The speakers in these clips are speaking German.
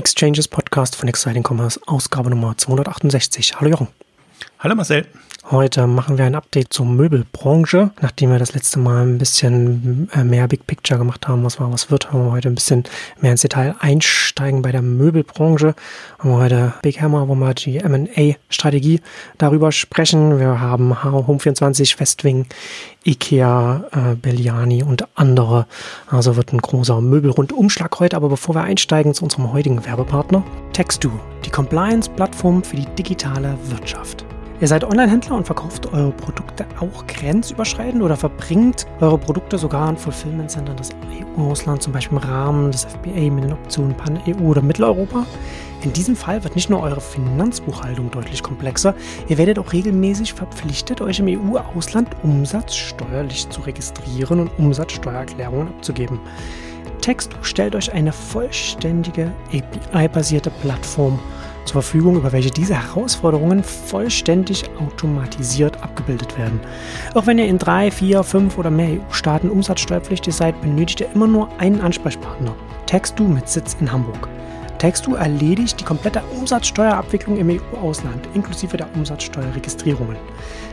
Exchanges Podcast von Exciting Commerce, Ausgabe Nummer 268. Hallo Jochen. Hallo Marcel. Heute machen wir ein Update zur Möbelbranche. Nachdem wir das letzte Mal ein bisschen äh, mehr Big Picture gemacht haben, was war, was wird, haben wir heute ein bisschen mehr ins Detail einsteigen bei der Möbelbranche. Haben wir heute Big Hammer, wo wir die M&A-Strategie darüber sprechen. Wir haben Home24, Westwing, Ikea, äh, Belliani und andere. Also wird ein großer Möbelrundumschlag heute. Aber bevor wir einsteigen zu unserem heutigen Werbepartner, Textu, die Compliance-Plattform für die digitale Wirtschaft. Ihr seid Online-Händler und verkauft eure Produkte auch grenzüberschreitend oder verbringt eure Produkte sogar an Fulfillment-Centern des EU-Auslands, zum Beispiel im Rahmen des FBA mit den Optionen Pan-EU oder Mitteleuropa. In diesem Fall wird nicht nur eure Finanzbuchhaltung deutlich komplexer, ihr werdet auch regelmäßig verpflichtet, euch im EU-Ausland umsatzsteuerlich zu registrieren und Umsatzsteuererklärungen abzugeben. Textu stellt euch eine vollständige API-basierte Plattform zur Verfügung, über welche diese Herausforderungen vollständig automatisiert abgebildet werden. Auch wenn ihr in drei, vier, fünf oder mehr EU-Staaten umsatzsteuerpflichtig seid, benötigt ihr immer nur einen Ansprechpartner. Textu mit Sitz in Hamburg. Textu erledigt die komplette Umsatzsteuerabwicklung im EU-Ausland, inklusive der Umsatzsteuerregistrierungen.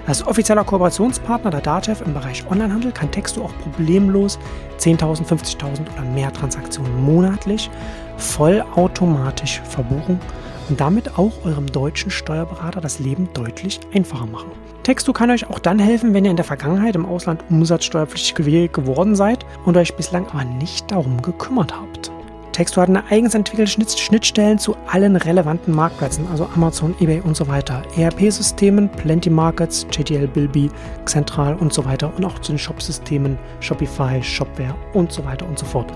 Als offizieller Kooperationspartner der DATEV im Bereich Onlinehandel kann Textu auch problemlos 10.000, 50.000 oder mehr Transaktionen monatlich vollautomatisch verbuchen und damit auch eurem deutschen Steuerberater das Leben deutlich einfacher machen. Textu kann euch auch dann helfen, wenn ihr in der Vergangenheit im Ausland umsatzsteuerpflichtig geworden seid und euch bislang aber nicht darum gekümmert habt. Textu hat eine eigens entwickelte Schnittstellen zu allen relevanten Marktplätzen, also Amazon, eBay und so weiter, ERP-Systemen, Plenty Markets, JTL, Bilby, Central und so weiter und auch zu den Shop-Systemen Shopify, Shopware und so weiter und so fort.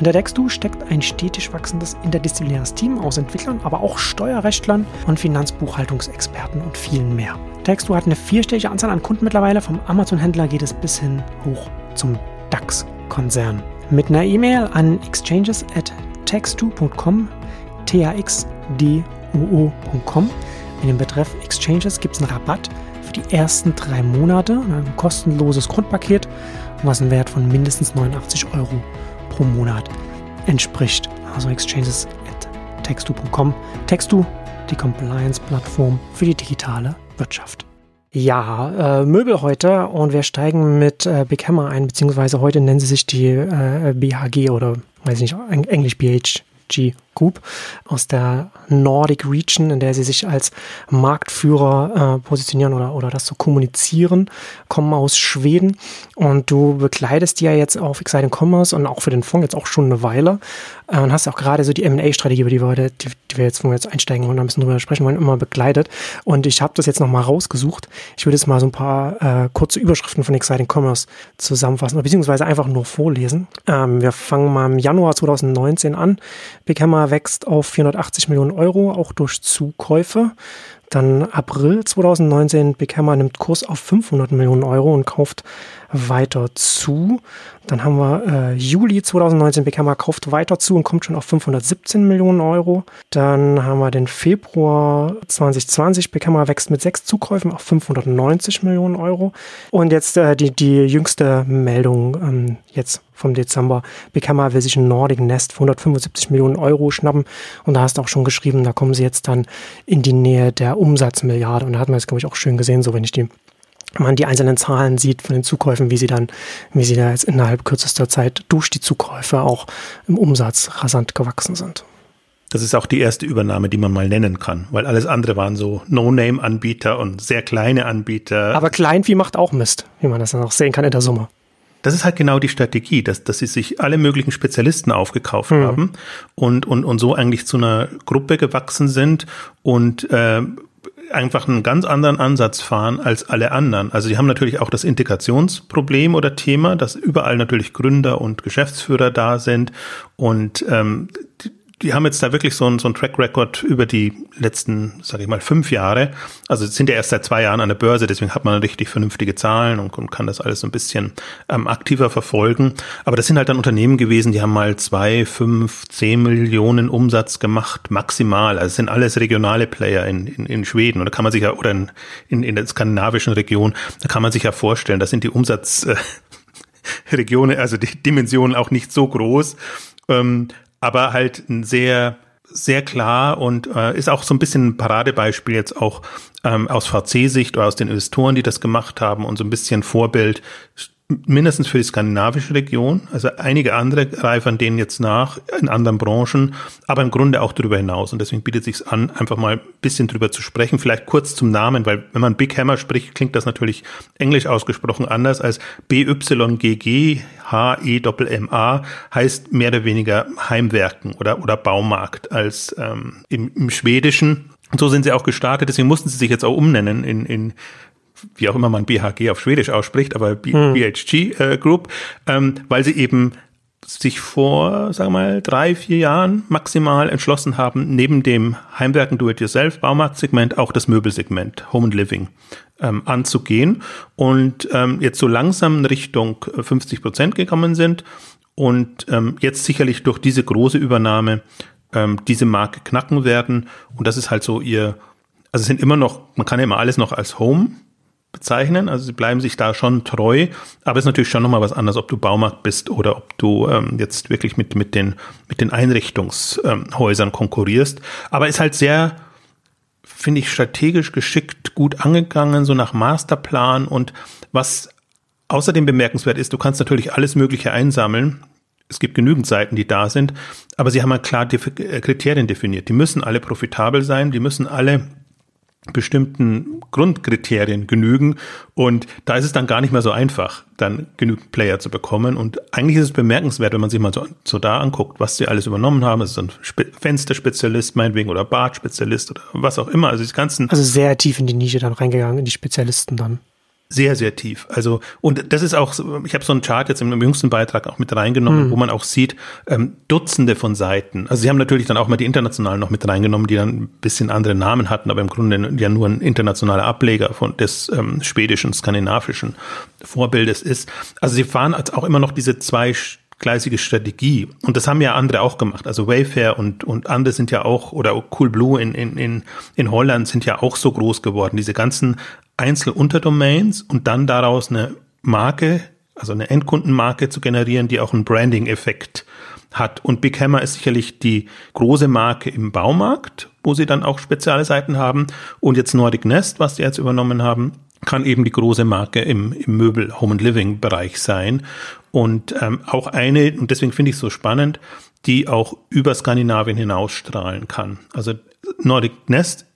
Hinter Textu steckt ein stetig wachsendes interdisziplinäres Team aus Entwicklern, aber auch Steuerrechtlern und Finanzbuchhaltungsexperten und vielen mehr. Textu hat eine vierstellige Anzahl an Kunden mittlerweile, vom Amazon-Händler geht es bis hin hoch zum DAX-Konzern mit einer E-Mail an exchanges at textu.com, t-a-x-d-u-o.com. In dem Betreff Exchanges gibt es einen Rabatt für die ersten drei Monate ein kostenloses Grundpaket, was einen Wert von mindestens 89 Euro pro Monat entspricht. Also exchanges at textu.com. Textu, die Compliance-Plattform für die digitale Wirtschaft. Ja, äh, Möbel heute und wir steigen mit äh, Big Hammer ein, beziehungsweise heute nennen sie sich die äh, BHG oder weiß ich nicht, Englisch BHG Group aus der Nordic Region, in der sie sich als Marktführer äh, positionieren oder, oder das so kommunizieren, kommen aus Schweden. Und du bekleidest die ja jetzt auf Exciting Commerce und auch für den Fonds jetzt auch schon eine Weile. Äh, und hast auch gerade so die M&A-Strategie, über die wir heute, die, die, wir jetzt, wo wir jetzt einsteigen und ein bisschen drüber sprechen wollen, immer begleitet. Und ich habe das jetzt nochmal rausgesucht. Ich würde jetzt mal so ein paar äh, kurze Überschriften von Exciting Commerce zusammenfassen, beziehungsweise einfach nur vorlesen. Ähm, wir fangen mal im Januar 2019 an. Big Hammer wächst auf 480 Millionen Euro, auch durch Zukäufe. Dann April 2019, Big Hammer nimmt Kurs auf 500 Millionen Euro und kauft weiter zu. Dann haben wir äh, Juli 2019, Big Hammer kauft weiter zu und kommt schon auf 517 Millionen Euro. Dann haben wir den Februar 2020, Big Hammer wächst mit sechs Zukäufen auf 590 Millionen Euro. Und jetzt äh, die, die jüngste Meldung ähm, jetzt vom Dezember. Big Hammer will sich ein Nordic Nest für 175 Millionen Euro schnappen. Und da hast du auch schon geschrieben, da kommen sie jetzt dann in die Nähe der Umsatzmilliarde. Und da hat man jetzt, glaube ich, auch schön gesehen, so wenn ich die man die einzelnen Zahlen sieht von den Zukäufen, wie sie dann, wie sie da jetzt innerhalb kürzester Zeit durch die Zukäufe auch im Umsatz rasant gewachsen sind. Das ist auch die erste Übernahme, die man mal nennen kann, weil alles andere waren so No-Name-Anbieter und sehr kleine Anbieter. Aber Kleinvieh macht auch Mist, wie man das dann auch sehen kann in der Summe. Das ist halt genau die Strategie, dass, dass sie sich alle möglichen Spezialisten aufgekauft mhm. haben und, und, und so eigentlich zu einer Gruppe gewachsen sind und äh, einfach einen ganz anderen Ansatz fahren als alle anderen. Also sie haben natürlich auch das Integrationsproblem oder Thema, dass überall natürlich Gründer und Geschäftsführer da sind und ähm, die haben jetzt da wirklich so ein, so ein Track Record über die letzten, sage ich mal, fünf Jahre. Also sind ja erst seit zwei Jahren an der Börse, deswegen hat man richtig vernünftige Zahlen und, und kann das alles so ein bisschen ähm, aktiver verfolgen. Aber das sind halt dann Unternehmen gewesen, die haben mal zwei, fünf, zehn Millionen Umsatz gemacht, maximal. Also sind alles regionale Player in, in, in Schweden. Da kann man sich ja, oder in, in, in der skandinavischen Region, da kann man sich ja vorstellen, da sind die Umsatzregionen, äh, also die Dimensionen auch nicht so groß. Ähm, aber halt ein sehr sehr klar und äh, ist auch so ein bisschen ein Paradebeispiel jetzt auch ähm, aus VC-Sicht oder aus den Investoren, die das gemacht haben und so ein bisschen Vorbild mindestens für die skandinavische Region. Also einige andere reifern denen jetzt nach in anderen Branchen, aber im Grunde auch darüber hinaus. Und deswegen bietet sich an, einfach mal ein bisschen drüber zu sprechen. Vielleicht kurz zum Namen, weil wenn man Big Hammer spricht, klingt das natürlich englisch ausgesprochen anders als BYGG H-E-M-A heißt mehr oder weniger Heimwerken oder, oder Baumarkt als ähm, im, im Schwedischen. Und so sind sie auch gestartet, deswegen mussten sie sich jetzt auch umnennen in, in wie auch immer man BHG auf Schwedisch ausspricht, aber B hm. BHG äh, Group, ähm, weil sie eben sich vor, sagen wir mal, drei, vier Jahren maximal entschlossen haben, neben dem Heimwerken Do-it-yourself Baumarktsegment auch das Möbelsegment Home and Living ähm, anzugehen und ähm, jetzt so langsam in Richtung 50 Prozent gekommen sind und ähm, jetzt sicherlich durch diese große Übernahme ähm, diese Marke knacken werden und das ist halt so ihr, also es sind immer noch, man kann ja immer alles noch als Home bezeichnen. Also sie bleiben sich da schon treu, aber es ist natürlich schon nochmal was anderes, ob du Baumarkt bist oder ob du ähm, jetzt wirklich mit, mit, den, mit den Einrichtungshäusern ähm, konkurrierst. Aber ist halt sehr, finde ich, strategisch geschickt, gut angegangen, so nach Masterplan und was außerdem bemerkenswert ist, du kannst natürlich alles Mögliche einsammeln. Es gibt genügend Seiten, die da sind, aber sie haben halt klar äh, Kriterien definiert. Die müssen alle profitabel sein, die müssen alle bestimmten Grundkriterien genügen. Und da ist es dann gar nicht mehr so einfach, dann genügend Player zu bekommen. Und eigentlich ist es bemerkenswert, wenn man sich mal so, so da anguckt, was sie alles übernommen haben. Es ist ein Spe Fensterspezialist meinetwegen oder Bartspezialist oder was auch immer. Also die ganzen. Also sehr tief in die Nische dann reingegangen, in die Spezialisten dann. Sehr, sehr tief. Also, und das ist auch, ich habe so einen Chart jetzt im jüngsten Beitrag auch mit reingenommen, mhm. wo man auch sieht, ähm, Dutzende von Seiten. Also sie haben natürlich dann auch mal die internationalen noch mit reingenommen, die dann ein bisschen andere Namen hatten, aber im Grunde ja nur ein internationaler Ableger von des ähm, schwedischen, skandinavischen Vorbildes ist. Also sie fahren auch immer noch diese zwei gleisige Strategie. Und das haben ja andere auch gemacht. Also Wayfair und, und andere sind ja auch, oder Coolblue in, in, in, in Holland sind ja auch so groß geworden. Diese ganzen Einzelunterdomains und dann daraus eine Marke, also eine Endkundenmarke zu generieren, die auch einen Branding-Effekt hat. Und Big Hammer ist sicherlich die große Marke im Baumarkt, wo sie dann auch spezielle Seiten haben. Und jetzt Nordic Nest, was sie jetzt übernommen haben, kann eben die große Marke im, im Möbel Home and Living Bereich sein. Und ähm, auch eine, und deswegen finde ich es so spannend, die auch über Skandinavien hinausstrahlen kann. Also Nordic Nest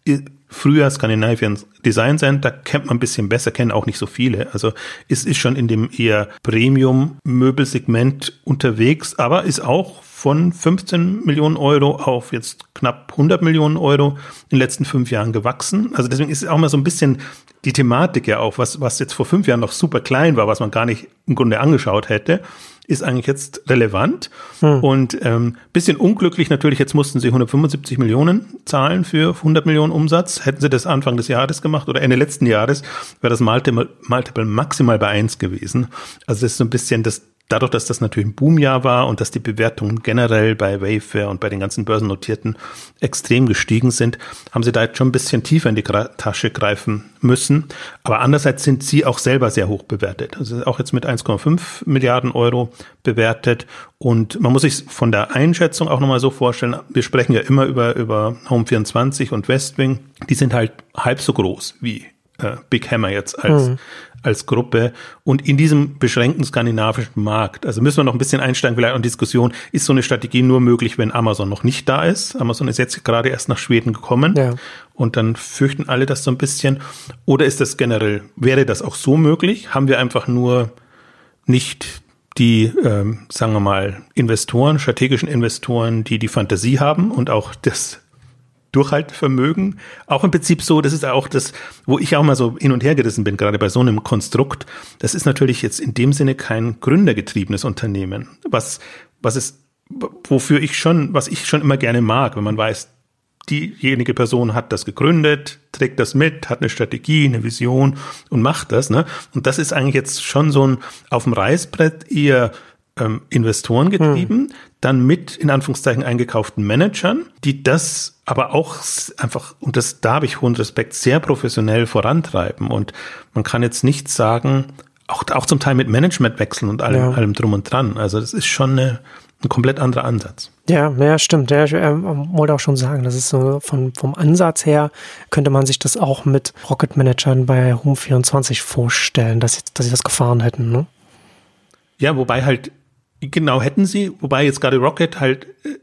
früher Scandinavian Design Center kennt man ein bisschen besser, kennen auch nicht so viele. Also es ist schon in dem eher Premium-Möbelsegment unterwegs, aber ist auch von 15 Millionen Euro auf jetzt knapp 100 Millionen Euro in den letzten fünf Jahren gewachsen. Also deswegen ist auch mal so ein bisschen die Thematik ja auch, was, was jetzt vor fünf Jahren noch super klein war, was man gar nicht im Grunde angeschaut hätte ist eigentlich jetzt relevant hm. und ähm, bisschen unglücklich natürlich. Jetzt mussten sie 175 Millionen zahlen für 100 Millionen Umsatz. Hätten sie das Anfang des Jahres gemacht oder Ende letzten Jahres, wäre das Multiple, Multiple maximal bei eins gewesen. Also das ist so ein bisschen das dadurch, dass das natürlich ein Boomjahr war und dass die Bewertungen generell bei Wayfair und bei den ganzen Börsennotierten extrem gestiegen sind, haben sie da jetzt schon ein bisschen tiefer in die Tasche greifen müssen. Aber andererseits sind sie auch selber sehr hoch bewertet. Also auch jetzt mit 1,5 Milliarden Euro bewertet. Und man muss sich von der Einschätzung auch nochmal so vorstellen, wir sprechen ja immer über, über Home24 und Westwing. Die sind halt halb so groß wie äh, Big Hammer jetzt als, mhm als Gruppe und in diesem beschränkten skandinavischen Markt. Also müssen wir noch ein bisschen einsteigen, vielleicht in Diskussion, ist so eine Strategie nur möglich, wenn Amazon noch nicht da ist. Amazon ist jetzt gerade erst nach Schweden gekommen ja. und dann fürchten alle das so ein bisschen. Oder ist das generell, wäre das auch so möglich? Haben wir einfach nur nicht die, ähm, sagen wir mal, Investoren, strategischen Investoren, die die Fantasie haben und auch das Durchhaltevermögen. Auch im Prinzip so, das ist auch das, wo ich auch mal so hin und her gerissen bin, gerade bei so einem Konstrukt. Das ist natürlich jetzt in dem Sinne kein gründergetriebenes Unternehmen. Was, was ist, wofür ich schon, was ich schon immer gerne mag, wenn man weiß, diejenige Person hat das gegründet, trägt das mit, hat eine Strategie, eine Vision und macht das. Ne? Und das ist eigentlich jetzt schon so ein auf dem Reißbrett eher ähm, Investoren getrieben, hm. dann mit in Anführungszeichen eingekauften Managern, die das aber auch einfach, und das, da habe ich hohen Respekt, sehr professionell vorantreiben. Und man kann jetzt nicht sagen, auch, auch zum Teil mit Managementwechseln und allem, ja. allem drum und dran. Also das ist schon eine, ein komplett anderer Ansatz. Ja, ja, stimmt. Ja, ich äh, wollte auch schon sagen, das ist so von, vom Ansatz her könnte man sich das auch mit Rocket Managern bei Home 24 vorstellen, dass sie, dass sie das gefahren hätten, ne? Ja, wobei halt, genau hätten sie, wobei jetzt gerade Rocket halt äh,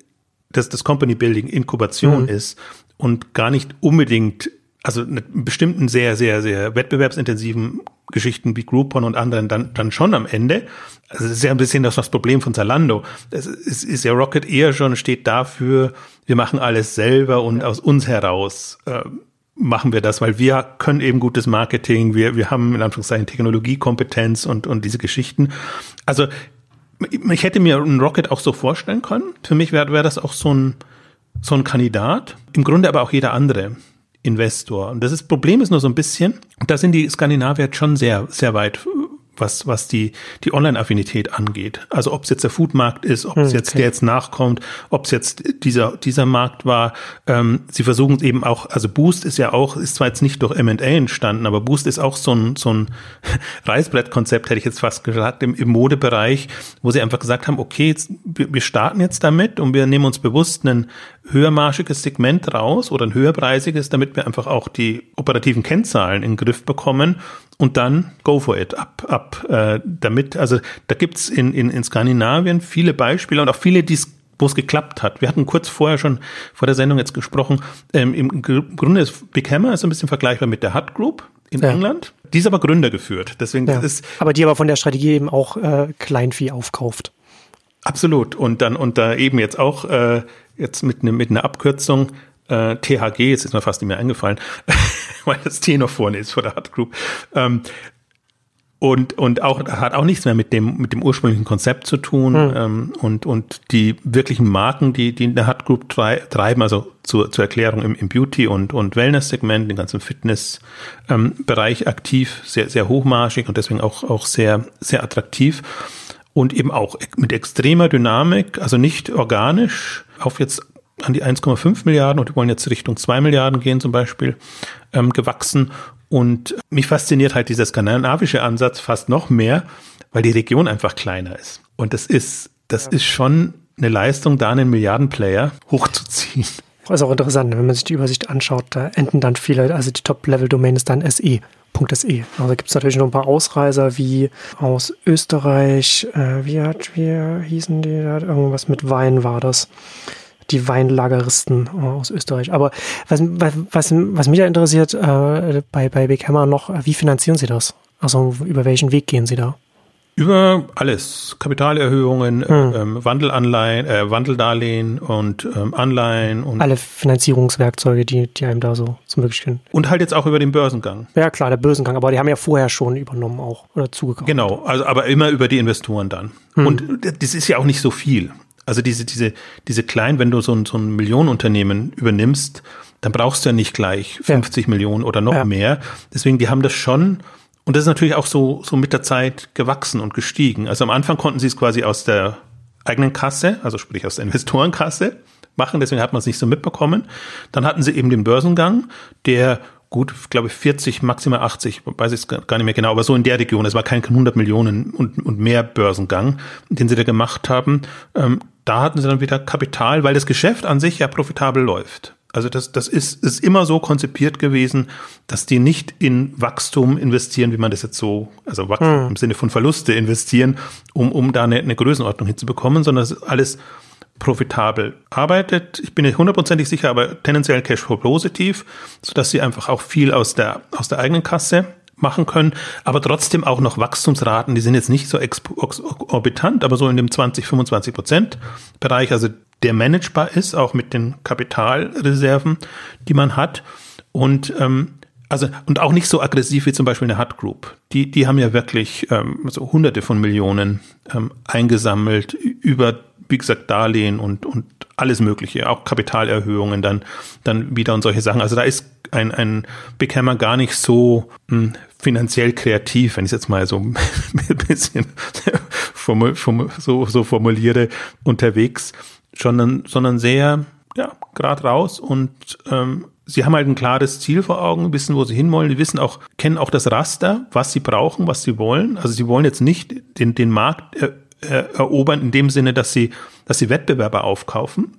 das, das Company Building Inkubation mhm. ist und gar nicht unbedingt also mit bestimmten sehr, sehr, sehr wettbewerbsintensiven Geschichten wie Groupon und anderen dann, dann schon am Ende. Also das ist ja ein bisschen das, das Problem von Zalando. Es ist, ist ja Rocket eher schon, steht dafür, wir machen alles selber und aus uns heraus äh, machen wir das, weil wir können eben gutes Marketing, wir, wir haben in Anführungszeichen Technologiekompetenz und, und diese Geschichten. Also ich hätte mir einen Rocket auch so vorstellen können. Für mich wäre wär das auch so ein, so ein Kandidat. Im Grunde aber auch jeder andere. Investor. Und das ist, Problem ist nur so ein bisschen, da sind die Skandinavier schon sehr, sehr weit was, was die, die Online-Affinität angeht. Also ob es jetzt der Foodmarkt ist, ob es okay. jetzt der jetzt nachkommt, ob es jetzt dieser, dieser Markt war. Ähm, sie versuchen es eben auch, also Boost ist ja auch, ist zwar jetzt nicht durch M&A entstanden, aber Boost ist auch so ein, so ein Reißbrettkonzept, hätte ich jetzt fast gesagt, im, im Modebereich, wo sie einfach gesagt haben, okay, jetzt, wir starten jetzt damit und wir nehmen uns bewusst ein höhermarschiges Segment raus oder ein höherpreisiges, damit wir einfach auch die operativen Kennzahlen in den Griff bekommen und dann go for it, ab, ab äh, damit. Also da gibt's in, in, in Skandinavien viele Beispiele und auch viele, die wo es geklappt hat. Wir hatten kurz vorher schon vor der Sendung jetzt gesprochen. Ähm, Im Grunde ist Big Hammer ist ein bisschen vergleichbar mit der Hut Group in ja. England. Die ist aber Gründer geführt. Deswegen ja. ist aber die aber von der Strategie eben auch äh, Kleinvieh aufkauft. Absolut. Und dann und da eben jetzt auch äh, jetzt mit, ne, mit einer Abkürzung äh, THG, jetzt ist mir fast nicht mehr eingefallen, weil das T noch vorne ist vor der Hut Group. Ähm, und, und auch hat auch nichts mehr mit dem, mit dem ursprünglichen Konzept zu tun. Hm. Ähm, und, und die wirklichen Marken, die, die in der Hut Group treiben, also zur, zur Erklärung im, im Beauty- und, und Wellness-Segment, den ganzen Fitness-Bereich ähm, aktiv, sehr, sehr hochmarschig und deswegen auch, auch sehr, sehr attraktiv. Und eben auch mit extremer Dynamik, also nicht organisch, auf jetzt an die 1,5 Milliarden und die wollen jetzt Richtung 2 Milliarden gehen zum Beispiel, ähm, gewachsen. Und mich fasziniert halt dieser skandinavische Ansatz fast noch mehr, weil die Region einfach kleiner ist. Und das ist, das ja. ist schon eine Leistung, da einen Milliardenplayer hochzuziehen. Das ist auch interessant, wenn man sich die Übersicht anschaut, da enden dann viele, also die Top-Level-Domain ist dann SE. .se. Also gibt es natürlich noch ein paar Ausreißer wie aus Österreich, äh, wie hat, wie hießen die, irgendwas mit Wein war das die Weinlageristen äh, aus Österreich. Aber was, was, was mich da interessiert äh, bei, bei Big Hammer noch, wie finanzieren Sie das? Also über welchen Weg gehen Sie da? Über alles. Kapitalerhöhungen, hm. ähm, Wandelanleihen, äh, Wandeldarlehen und ähm, Anleihen und. Alle Finanzierungswerkzeuge, die, die einem da so zum Möglichen. Und halt jetzt auch über den Börsengang. Ja, klar, der Börsengang, aber die haben ja vorher schon übernommen auch oder zugekauft. Genau, also aber immer über die Investoren dann. Hm. Und das ist ja auch nicht so viel. Also diese, diese, diese kleinen, wenn du so ein, so ein Millionenunternehmen übernimmst, dann brauchst du ja nicht gleich 50 ja. Millionen oder noch ja. mehr. Deswegen, die haben das schon, und das ist natürlich auch so, so mit der Zeit gewachsen und gestiegen. Also am Anfang konnten sie es quasi aus der eigenen Kasse, also sprich aus der Investorenkasse machen, deswegen hat man es nicht so mitbekommen. Dann hatten sie eben den Börsengang, der gut, glaube ich, 40, maximal 80, weiß ich gar nicht mehr genau, aber so in der Region. Es war kein 100 Millionen und, und mehr Börsengang, den sie da gemacht haben. Ähm, da hatten sie dann wieder Kapital, weil das Geschäft an sich ja profitabel läuft. Also das, das ist, ist immer so konzipiert gewesen, dass die nicht in Wachstum investieren, wie man das jetzt so, also Wachstum hm. im Sinne von Verluste investieren, um, um da eine, eine Größenordnung hinzubekommen, sondern es ist alles profitabel arbeitet. Ich bin nicht hundertprozentig sicher, aber tendenziell Cashflow positiv, sodass sie einfach auch viel aus der, aus der eigenen Kasse machen können, aber trotzdem auch noch Wachstumsraten, die sind jetzt nicht so exorbitant, aber so in dem 20, 25 Prozent Bereich, also der managebar ist, auch mit den Kapitalreserven, die man hat. Und ähm, also und auch nicht so aggressiv wie zum Beispiel eine Hut Group. Die, die haben ja wirklich ähm, so Hunderte von Millionen ähm, eingesammelt über wie gesagt, Darlehen und, und alles Mögliche, auch Kapitalerhöhungen dann, dann wieder und solche Sachen. Also da ist ein, ein Big Hammer gar nicht so mh, hm, finanziell kreativ, wenn ich es jetzt mal so ein bisschen so, so formuliere, unterwegs, sondern, sondern sehr, ja, gerade raus und ähm, sie haben halt ein klares Ziel vor Augen, wissen, wo sie hinwollen, die wissen auch, kennen auch das Raster, was sie brauchen, was sie wollen. Also sie wollen jetzt nicht den, den Markt er, erobern in dem Sinne, dass sie dass sie Wettbewerber aufkaufen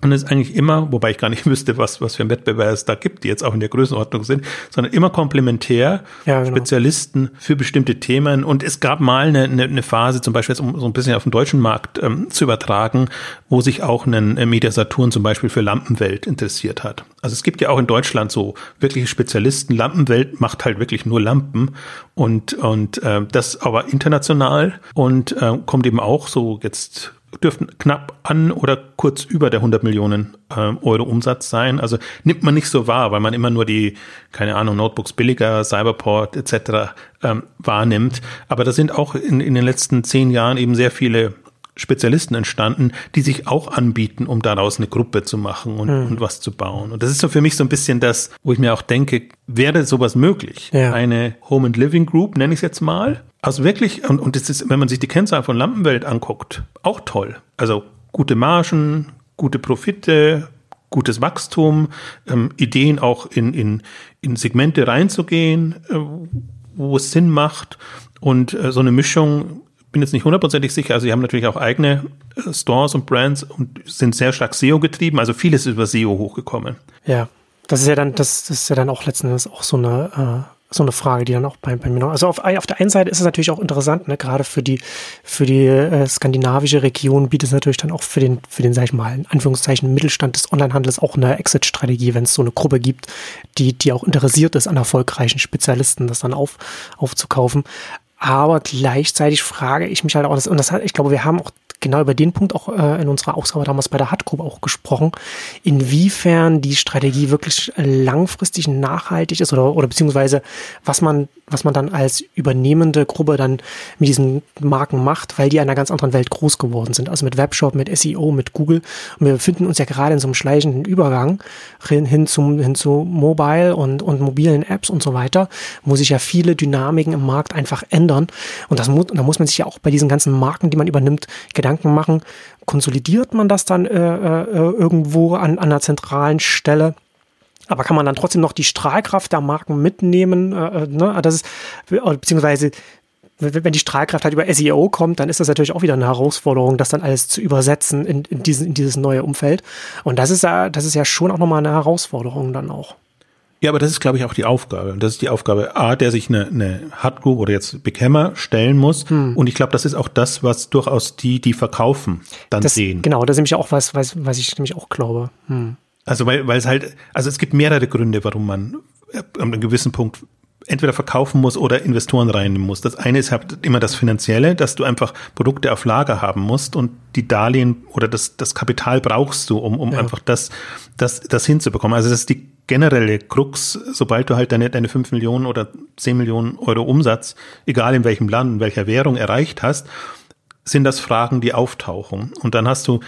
und es ist eigentlich immer, wobei ich gar nicht wüsste, was, was für ein Wettbewerb es da gibt, die jetzt auch in der Größenordnung sind, sondern immer komplementär, ja, genau. Spezialisten für bestimmte Themen. Und es gab mal eine, eine, eine Phase, zum Beispiel jetzt, um so ein bisschen auf den deutschen Markt ähm, zu übertragen, wo sich auch ein äh, Media Saturn zum Beispiel für Lampenwelt interessiert hat. Also es gibt ja auch in Deutschland so wirkliche Spezialisten. Lampenwelt macht halt wirklich nur Lampen und, und äh, das aber international und äh, kommt eben auch so jetzt dürften knapp an oder kurz über der 100 Millionen äh, Euro Umsatz sein. Also nimmt man nicht so wahr, weil man immer nur die, keine Ahnung, Notebooks billiger, Cyberport etc. Ähm, wahrnimmt. Aber da sind auch in, in den letzten zehn Jahren eben sehr viele Spezialisten entstanden, die sich auch anbieten, um daraus eine Gruppe zu machen und, mhm. und was zu bauen. Und das ist so für mich so ein bisschen das, wo ich mir auch denke, wäre sowas möglich? Ja. Eine Home and Living Group, nenne ich es jetzt mal. Also wirklich, und, und das ist, wenn man sich die Kennzahlen von Lampenwelt anguckt, auch toll. Also gute Margen, gute Profite, gutes Wachstum, ähm, Ideen auch in, in, in Segmente reinzugehen, äh, wo es Sinn macht. Und äh, so eine Mischung bin jetzt nicht hundertprozentig sicher. Also sie haben natürlich auch eigene äh, Stores und Brands und sind sehr stark SEO getrieben. Also vieles ist über SEO hochgekommen. Ja, das ist ja dann, das, das ist ja dann auch letzten Endes auch so eine äh so eine Frage, die dann auch bei, bei mir noch. Also auf, auf der einen Seite ist es natürlich auch interessant, ne, gerade für die für die äh, skandinavische Region bietet es natürlich dann auch für den für den sag ich mal in Anführungszeichen Mittelstand des Onlinehandels auch eine Exit-Strategie, wenn es so eine Gruppe gibt, die die auch interessiert ist an erfolgreichen Spezialisten, das dann auf aufzukaufen. Aber gleichzeitig frage ich mich halt auch, und das ich glaube, wir haben auch genau über den Punkt auch äh, in unserer Ausgabe damals bei der Hut auch gesprochen, inwiefern die Strategie wirklich langfristig nachhaltig ist oder, oder beziehungsweise was man, was man dann als übernehmende Gruppe dann mit diesen Marken macht, weil die in einer ganz anderen Welt groß geworden sind. Also mit Webshop, mit SEO, mit Google. Und wir befinden uns ja gerade in so einem schleichenden Übergang hin, hin, zum, hin zu Mobile und, und mobilen Apps und so weiter, wo sich ja viele Dynamiken im Markt einfach ändern. Und das muss, da muss man sich ja auch bei diesen ganzen Marken, die man übernimmt, Gedanken machen, konsolidiert man das dann äh, äh, irgendwo an, an einer zentralen Stelle? Aber kann man dann trotzdem noch die Strahlkraft der Marken mitnehmen? Äh, äh ne? Das ist, beziehungsweise wenn die Strahlkraft halt über SEO kommt, dann ist das natürlich auch wieder eine Herausforderung, das dann alles zu übersetzen in, in, diesen, in dieses neue Umfeld. Und das ist ja, das ist ja schon auch nochmal eine Herausforderung dann auch. Ja, aber das ist, glaube ich, auch die Aufgabe. Und das ist die Aufgabe A, der sich eine, eine Hard Group oder jetzt Big Hammer stellen muss. Hm. Und ich glaube, das ist auch das, was durchaus die, die verkaufen, dann das, sehen. Genau, das ist nämlich auch was, was, was ich nämlich auch glaube. Hm. Also, weil, weil es halt, also es gibt mehrere Gründe, warum man an einem gewissen Punkt entweder verkaufen muss oder Investoren reinnehmen muss. Das eine ist halt immer das Finanzielle, dass du einfach Produkte auf Lager haben musst und die Darlehen oder das, das Kapital brauchst du, um, um ja. einfach das, das, das hinzubekommen. Also das ist die generelle Krux, sobald du halt deine, deine 5 Millionen oder 10 Millionen Euro Umsatz, egal in welchem Land, in welcher Währung erreicht hast, sind das Fragen, die auftauchen. Und dann hast du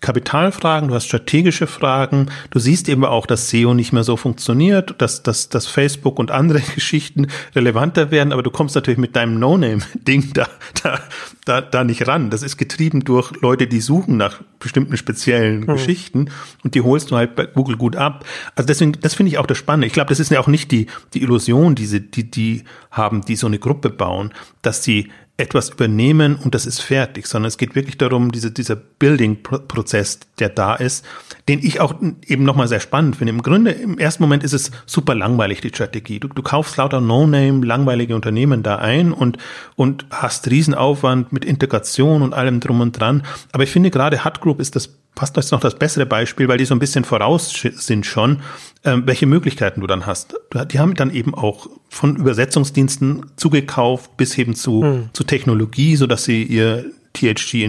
Kapitalfragen, du hast strategische Fragen, du siehst eben auch, dass SEO nicht mehr so funktioniert, dass, dass, dass Facebook und andere Geschichten relevanter werden, aber du kommst natürlich mit deinem No-Name-Ding da, da, da, da nicht ran. Das ist getrieben durch Leute, die suchen nach bestimmten speziellen mhm. Geschichten und die holst du halt bei Google gut ab. Also deswegen, das finde ich auch das Spannende. Ich glaube, das ist ja auch nicht die, die Illusion, die sie, die, die haben, die so eine Gruppe bauen, dass sie etwas übernehmen und das ist fertig, sondern es geht wirklich darum, diese, dieser Building-Prozess, der da ist, den ich auch eben nochmal sehr spannend finde. Im Grunde, im ersten Moment ist es super langweilig, die Strategie. Du, du kaufst lauter No-Name, langweilige Unternehmen da ein und, und hast Riesenaufwand mit Integration und allem drum und dran. Aber ich finde gerade Hut Group ist das fast ist noch das bessere Beispiel, weil die so ein bisschen voraus sind schon, ähm, welche Möglichkeiten du dann hast. Die haben dann eben auch von Übersetzungsdiensten zugekauft bis eben zu, hm. zu Technologie, so dass sie ihr THG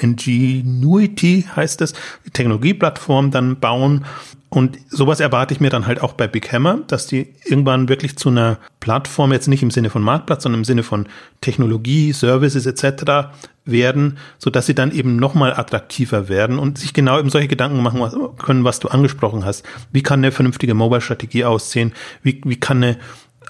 Ingenuity heißt es, Technologieplattform dann bauen. Und sowas erwarte ich mir dann halt auch bei Big Hammer, dass die irgendwann wirklich zu einer Plattform, jetzt nicht im Sinne von Marktplatz, sondern im Sinne von Technologie, Services etc. werden, so dass sie dann eben nochmal attraktiver werden und sich genau eben solche Gedanken machen können, was du angesprochen hast. Wie kann eine vernünftige Mobile-Strategie aussehen? Wie, wie kann eine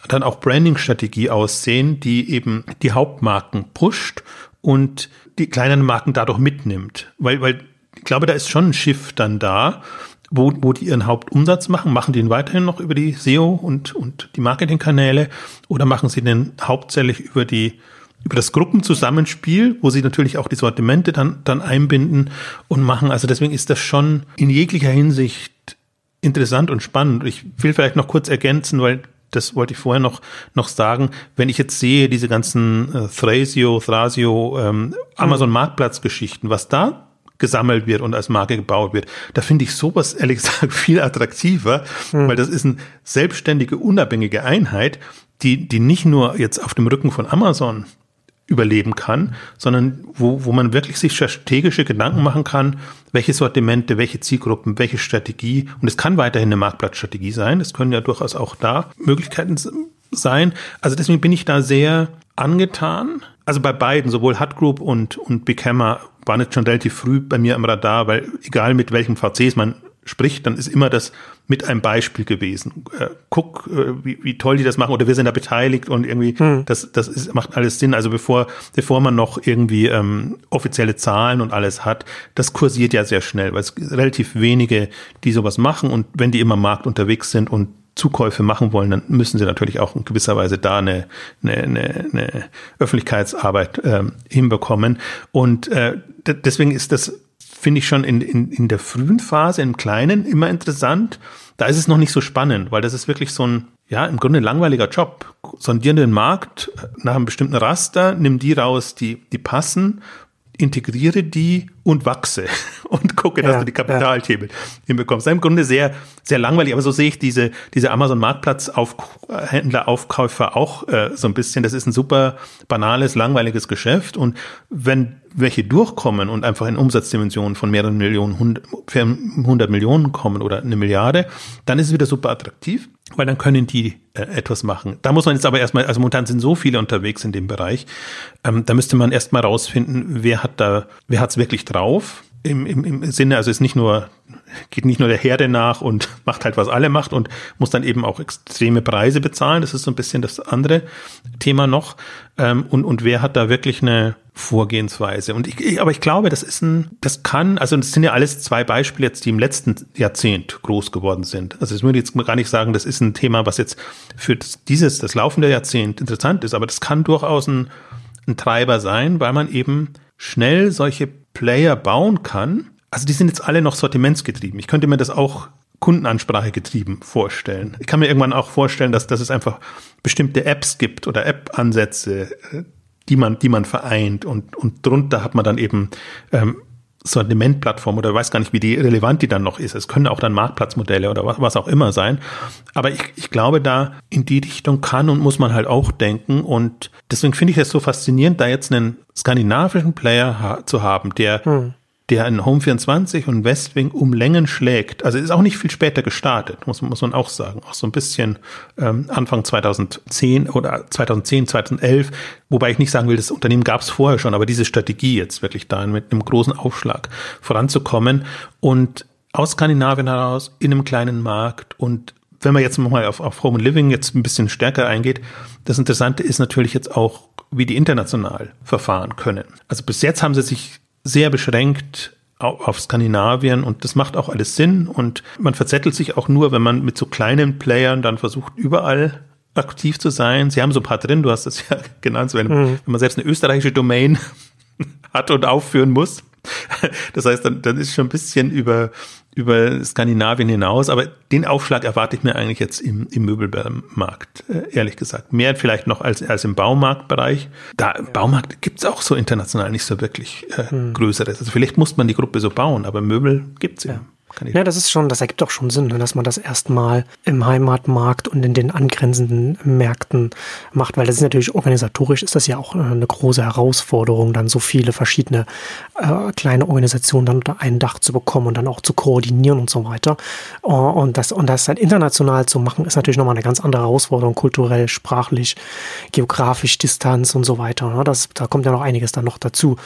dann auch Branding-Strategie aussehen, die eben die Hauptmarken pusht und die kleinen Marken dadurch mitnimmt. Weil, weil ich glaube, da ist schon ein Schiff dann da, wo, wo die ihren Hauptumsatz machen. Machen die ihn weiterhin noch über die SEO und, und die Marketingkanäle oder machen sie den hauptsächlich über die über das Gruppenzusammenspiel, wo sie natürlich auch die Sortimente dann, dann einbinden und machen. Also deswegen ist das schon in jeglicher Hinsicht interessant und spannend. Ich will vielleicht noch kurz ergänzen, weil das wollte ich vorher noch, noch sagen. Wenn ich jetzt sehe, diese ganzen äh, Thrasio, Thrasio, ähm, Amazon Marktplatzgeschichten, was da gesammelt wird und als Marke gebaut wird. Da finde ich sowas ehrlich gesagt viel attraktiver, mhm. weil das ist eine selbstständige, unabhängige Einheit, die, die nicht nur jetzt auf dem Rücken von Amazon überleben kann, sondern wo, wo man wirklich sich strategische Gedanken machen kann, welche Sortimente, welche Zielgruppen, welche Strategie. Und es kann weiterhin eine Marktplatzstrategie sein. Es können ja durchaus auch da Möglichkeiten sein. Also deswegen bin ich da sehr angetan. Also bei beiden, sowohl Hut Group und, und Big Hammer, waren jetzt schon relativ früh bei mir am Radar, weil egal mit welchen VCs man spricht, dann ist immer das mit einem Beispiel gewesen. Äh, guck, äh, wie, wie toll die das machen oder wir sind da beteiligt und irgendwie hm. das das ist, macht alles Sinn. Also bevor bevor man noch irgendwie ähm, offizielle Zahlen und alles hat, das kursiert ja sehr schnell, weil es relativ wenige, die sowas machen und wenn die immer am Markt unterwegs sind und Zukäufe machen wollen, dann müssen sie natürlich auch in gewisser Weise da eine, eine, eine, eine Öffentlichkeitsarbeit ähm, hinbekommen. Und äh, deswegen ist das finde ich schon in, in, in der frühen Phase, im Kleinen, immer interessant. Da ist es noch nicht so spannend, weil das ist wirklich so ein, ja, im Grunde langweiliger Job. Sondieren den Markt nach einem bestimmten Raster, nimm die raus, die, die passen integriere die und wachse und gucke, dass ja, du die Kapitalthemen ja. hinbekommst. Im Grunde sehr, sehr langweilig, aber so sehe ich diese, diese Amazon Marktplatz Händler Aufkäufer auch äh, so ein bisschen. Das ist ein super banales, langweiliges Geschäft und wenn welche durchkommen und einfach in Umsatzdimensionen von mehreren Millionen, 100 Millionen kommen oder eine Milliarde, dann ist es wieder super attraktiv weil dann können die äh, etwas machen. Da muss man jetzt aber erstmal, also momentan sind so viele unterwegs in dem Bereich, ähm, da müsste man erstmal rausfinden, wer hat da, wer hat's wirklich drauf. Im, im, im Sinne, also ist nicht nur, geht nicht nur der Herde nach und macht halt, was alle macht und muss dann eben auch extreme Preise bezahlen. Das ist so ein bisschen das andere Thema noch. Ähm, und, und wer hat da wirklich eine, Vorgehensweise. Und ich, aber ich glaube, das ist ein, das kann, also das sind ja alles zwei Beispiele jetzt, die im letzten Jahrzehnt groß geworden sind. Also das würde ich jetzt gar nicht sagen, das ist ein Thema, was jetzt für dieses, das laufende Jahrzehnt interessant ist, aber das kann durchaus ein, ein Treiber sein, weil man eben schnell solche Player bauen kann. Also die sind jetzt alle noch sortimentsgetrieben. Ich könnte mir das auch Kundenansprache getrieben vorstellen. Ich kann mir irgendwann auch vorstellen, dass, dass es einfach bestimmte Apps gibt oder App-Ansätze, äh, die man, die man vereint und, und drunter hat man dann eben ähm, Sortimentplattform oder weiß gar nicht, wie die relevant die dann noch ist. Es können auch dann Marktplatzmodelle oder was, was auch immer sein. Aber ich, ich glaube, da in die Richtung kann und muss man halt auch denken. Und deswegen finde ich es so faszinierend, da jetzt einen skandinavischen Player ha zu haben, der hm der in Home 24 und Westwing um Längen schlägt. Also ist auch nicht viel später gestartet, muss, muss man auch sagen. Auch so ein bisschen ähm, Anfang 2010 oder 2010, 2011. Wobei ich nicht sagen will, das Unternehmen gab es vorher schon, aber diese Strategie jetzt wirklich da mit einem großen Aufschlag voranzukommen und aus Skandinavien heraus in einem kleinen Markt und wenn man jetzt nochmal auf, auf Home and Living jetzt ein bisschen stärker eingeht, das Interessante ist natürlich jetzt auch, wie die international verfahren können. Also bis jetzt haben sie sich sehr beschränkt auf Skandinavien und das macht auch alles Sinn und man verzettelt sich auch nur, wenn man mit so kleinen Playern dann versucht, überall aktiv zu sein. Sie haben so ein paar drin, du hast das ja genannt, wenn, mhm. wenn man selbst eine österreichische Domain hat und aufführen muss. Das heißt, dann, dann ist schon ein bisschen über über Skandinavien hinaus, aber den Aufschlag erwarte ich mir eigentlich jetzt im, im Möbelmarkt, äh, ehrlich gesagt. Mehr vielleicht noch als, als im Baumarktbereich. Da im Baumarkt gibt's auch so international nicht so wirklich äh, hm. Größeres. Also vielleicht muss man die Gruppe so bauen, aber Möbel gibt's ja ja, das ist schon, das ergibt doch schon Sinn, ne, dass man das erstmal im Heimatmarkt und in den angrenzenden Märkten macht, weil das ist natürlich organisatorisch ist das ja auch äh, eine große Herausforderung, dann so viele verschiedene äh, kleine Organisationen dann unter ein Dach zu bekommen und dann auch zu koordinieren und so weiter. Uh, und das und das halt international zu machen, ist natürlich nochmal eine ganz andere Herausforderung, kulturell, sprachlich, geografisch, Distanz und so weiter. Ne? Das, da kommt ja noch einiges dann noch dazu.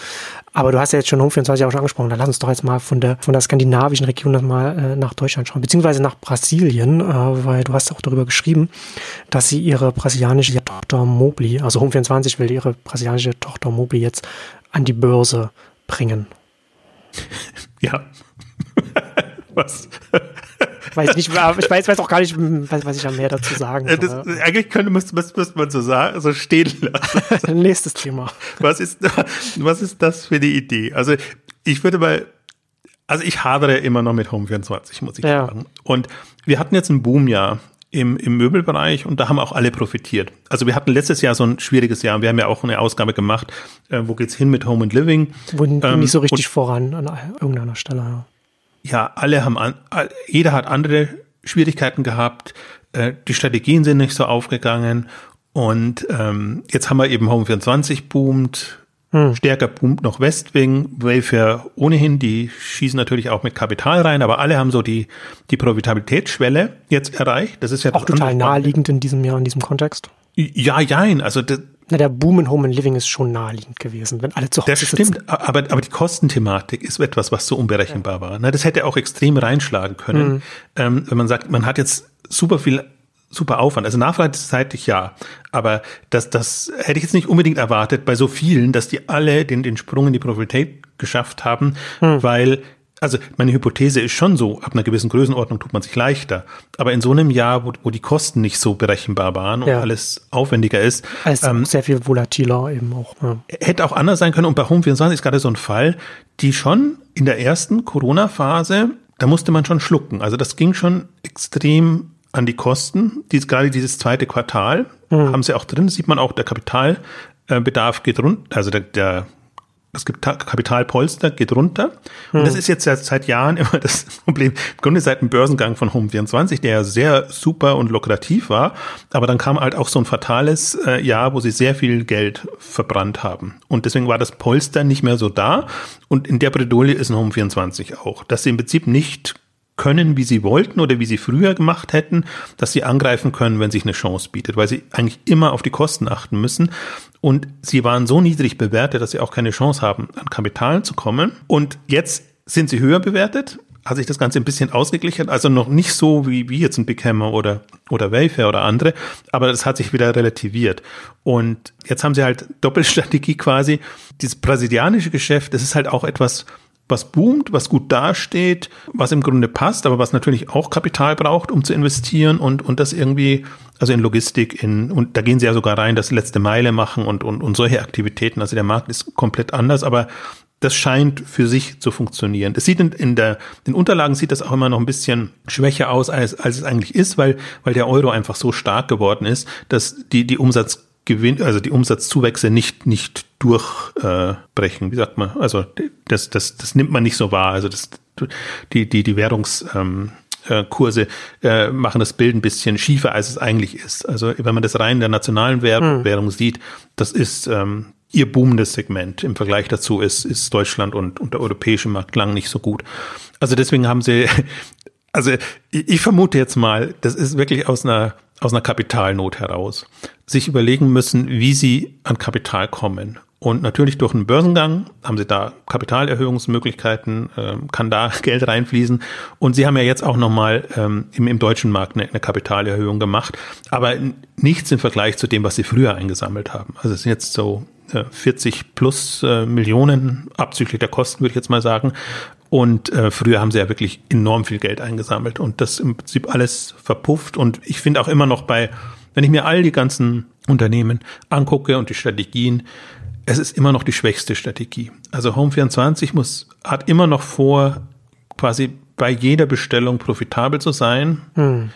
Aber du hast ja jetzt schon Home24 auch schon angesprochen. Dann lass uns doch jetzt mal von der, von der skandinavischen Region mal äh, nach Deutschland schauen, beziehungsweise nach Brasilien, äh, weil du hast auch darüber geschrieben, dass sie ihre brasilianische Tochter Mobli, also Home24 will ihre brasilianische Tochter Mobli jetzt an die Börse bringen. Ja. Was? weiß nicht, ich weiß, weiß auch gar nicht, was, was ich da mehr dazu sagen äh, das, Eigentlich könnte, müsste, müsste man so sagen, so stehen lassen. Nächstes Thema. Was ist, was ist das für die Idee? Also ich würde mal, also ich hadere immer noch mit Home 24, muss ich ja. sagen. Und wir hatten jetzt ein Boomjahr im, im Möbelbereich und da haben auch alle profitiert. Also wir hatten letztes Jahr so ein schwieriges Jahr. Wir haben ja auch eine Ausgabe gemacht, äh, wo geht's hin mit Home and Living. Wurden ähm, nicht so richtig voran an irgendeiner Stelle. Ja, ja alle haben, an, jeder hat andere Schwierigkeiten gehabt. Äh, die Strategien sind nicht so aufgegangen. Und ähm, jetzt haben wir eben Home 24 boomt, hm. Stärker boomt noch Westwing, Wayfair ohnehin, die schießen natürlich auch mit Kapital rein, aber alle haben so die, die Profitabilitätsschwelle jetzt erreicht. Das ist ja auch total naheliegend in diesem Jahr, in diesem Kontext. Ja, jein, also das, na, der Boom in Home and Living ist schon naheliegend gewesen, wenn alle zu Hause Das stimmt, sitzen. aber, aber die Kostenthematik ist etwas, was so unberechenbar ja. war. Na, das hätte auch extrem reinschlagen können, mhm. ähm, wenn man sagt, man hat jetzt super viel super Aufwand. Also nachfragezeitig ja. Aber das, das hätte ich jetzt nicht unbedingt erwartet bei so vielen, dass die alle den, den Sprung in die Profitabilität geschafft haben, hm. weil also meine Hypothese ist schon so, ab einer gewissen Größenordnung tut man sich leichter. Aber in so einem Jahr, wo, wo die Kosten nicht so berechenbar waren und ja. alles aufwendiger ist. Also ähm, sehr viel volatiler eben auch. Ja. Hätte auch anders sein können. Und bei Home24 ist gerade so ein Fall, die schon in der ersten Corona-Phase, da musste man schon schlucken. Also das ging schon extrem an die Kosten. Dies, gerade dieses zweite Quartal mhm. haben sie auch drin, sieht man auch, der Kapitalbedarf geht runter, also der, der das Kapitalpolster geht runter. Und das hm. ist jetzt seit, seit Jahren immer das Problem. Im Grunde seit dem Börsengang von Home24, der ja sehr super und lukrativ war. Aber dann kam halt auch so ein fatales äh, Jahr, wo sie sehr viel Geld verbrannt haben. Und deswegen war das Polster nicht mehr so da. Und in der Bredouille ist ein Home24 auch. Dass sie im Prinzip nicht können, wie sie wollten oder wie sie früher gemacht hätten, dass sie angreifen können, wenn sich eine Chance bietet, weil sie eigentlich immer auf die Kosten achten müssen. Und sie waren so niedrig bewertet, dass sie auch keine Chance haben, an Kapital zu kommen. Und jetzt sind sie höher bewertet, hat sich das Ganze ein bisschen ausgeglichen, also noch nicht so wie, wie jetzt ein Big Hammer oder, oder Wayfair oder andere, aber das hat sich wieder relativiert. Und jetzt haben sie halt Doppelstrategie quasi. Dieses brasilianische Geschäft, das ist halt auch etwas, was boomt, was gut dasteht, was im Grunde passt, aber was natürlich auch Kapital braucht, um zu investieren und, und das irgendwie, also in Logistik, in, und da gehen sie ja sogar rein, das letzte Meile machen und, und, und solche Aktivitäten. Also der Markt ist komplett anders, aber das scheint für sich zu funktionieren. Es sieht in, in der, den Unterlagen sieht das auch immer noch ein bisschen schwächer aus, als, als es eigentlich ist, weil, weil der Euro einfach so stark geworden ist, dass die, die Umsatz Gewinn, also die Umsatzzuwächse nicht, nicht durchbrechen. Äh, Wie sagt man? Also das, das, das nimmt man nicht so wahr. Also das, die, die, die Währungskurse äh, äh, machen das Bild ein bisschen schiefer, als es eigentlich ist. Also wenn man das rein in der nationalen Währung, hm. Währung sieht, das ist ähm, ihr boomendes Segment. Im Vergleich dazu ist, ist Deutschland und, und der europäische Markt lang nicht so gut. Also deswegen haben sie, also ich, ich vermute jetzt mal, das ist wirklich aus einer aus einer Kapitalnot heraus sich überlegen müssen, wie sie an Kapital kommen. Und natürlich durch einen Börsengang haben sie da Kapitalerhöhungsmöglichkeiten, äh, kann da Geld reinfließen. Und sie haben ja jetzt auch nochmal ähm, im, im deutschen Markt eine, eine Kapitalerhöhung gemacht, aber nichts im Vergleich zu dem, was sie früher eingesammelt haben. Also es sind jetzt so äh, 40 plus äh, Millionen abzüglich der Kosten, würde ich jetzt mal sagen. Und äh, früher haben sie ja wirklich enorm viel Geld eingesammelt und das im Prinzip alles verpufft. Und ich finde auch immer noch bei, wenn ich mir all die ganzen Unternehmen angucke und die Strategien, es ist immer noch die schwächste Strategie. Also Home24 muss, hat immer noch vor, quasi bei jeder Bestellung profitabel zu sein. Hm.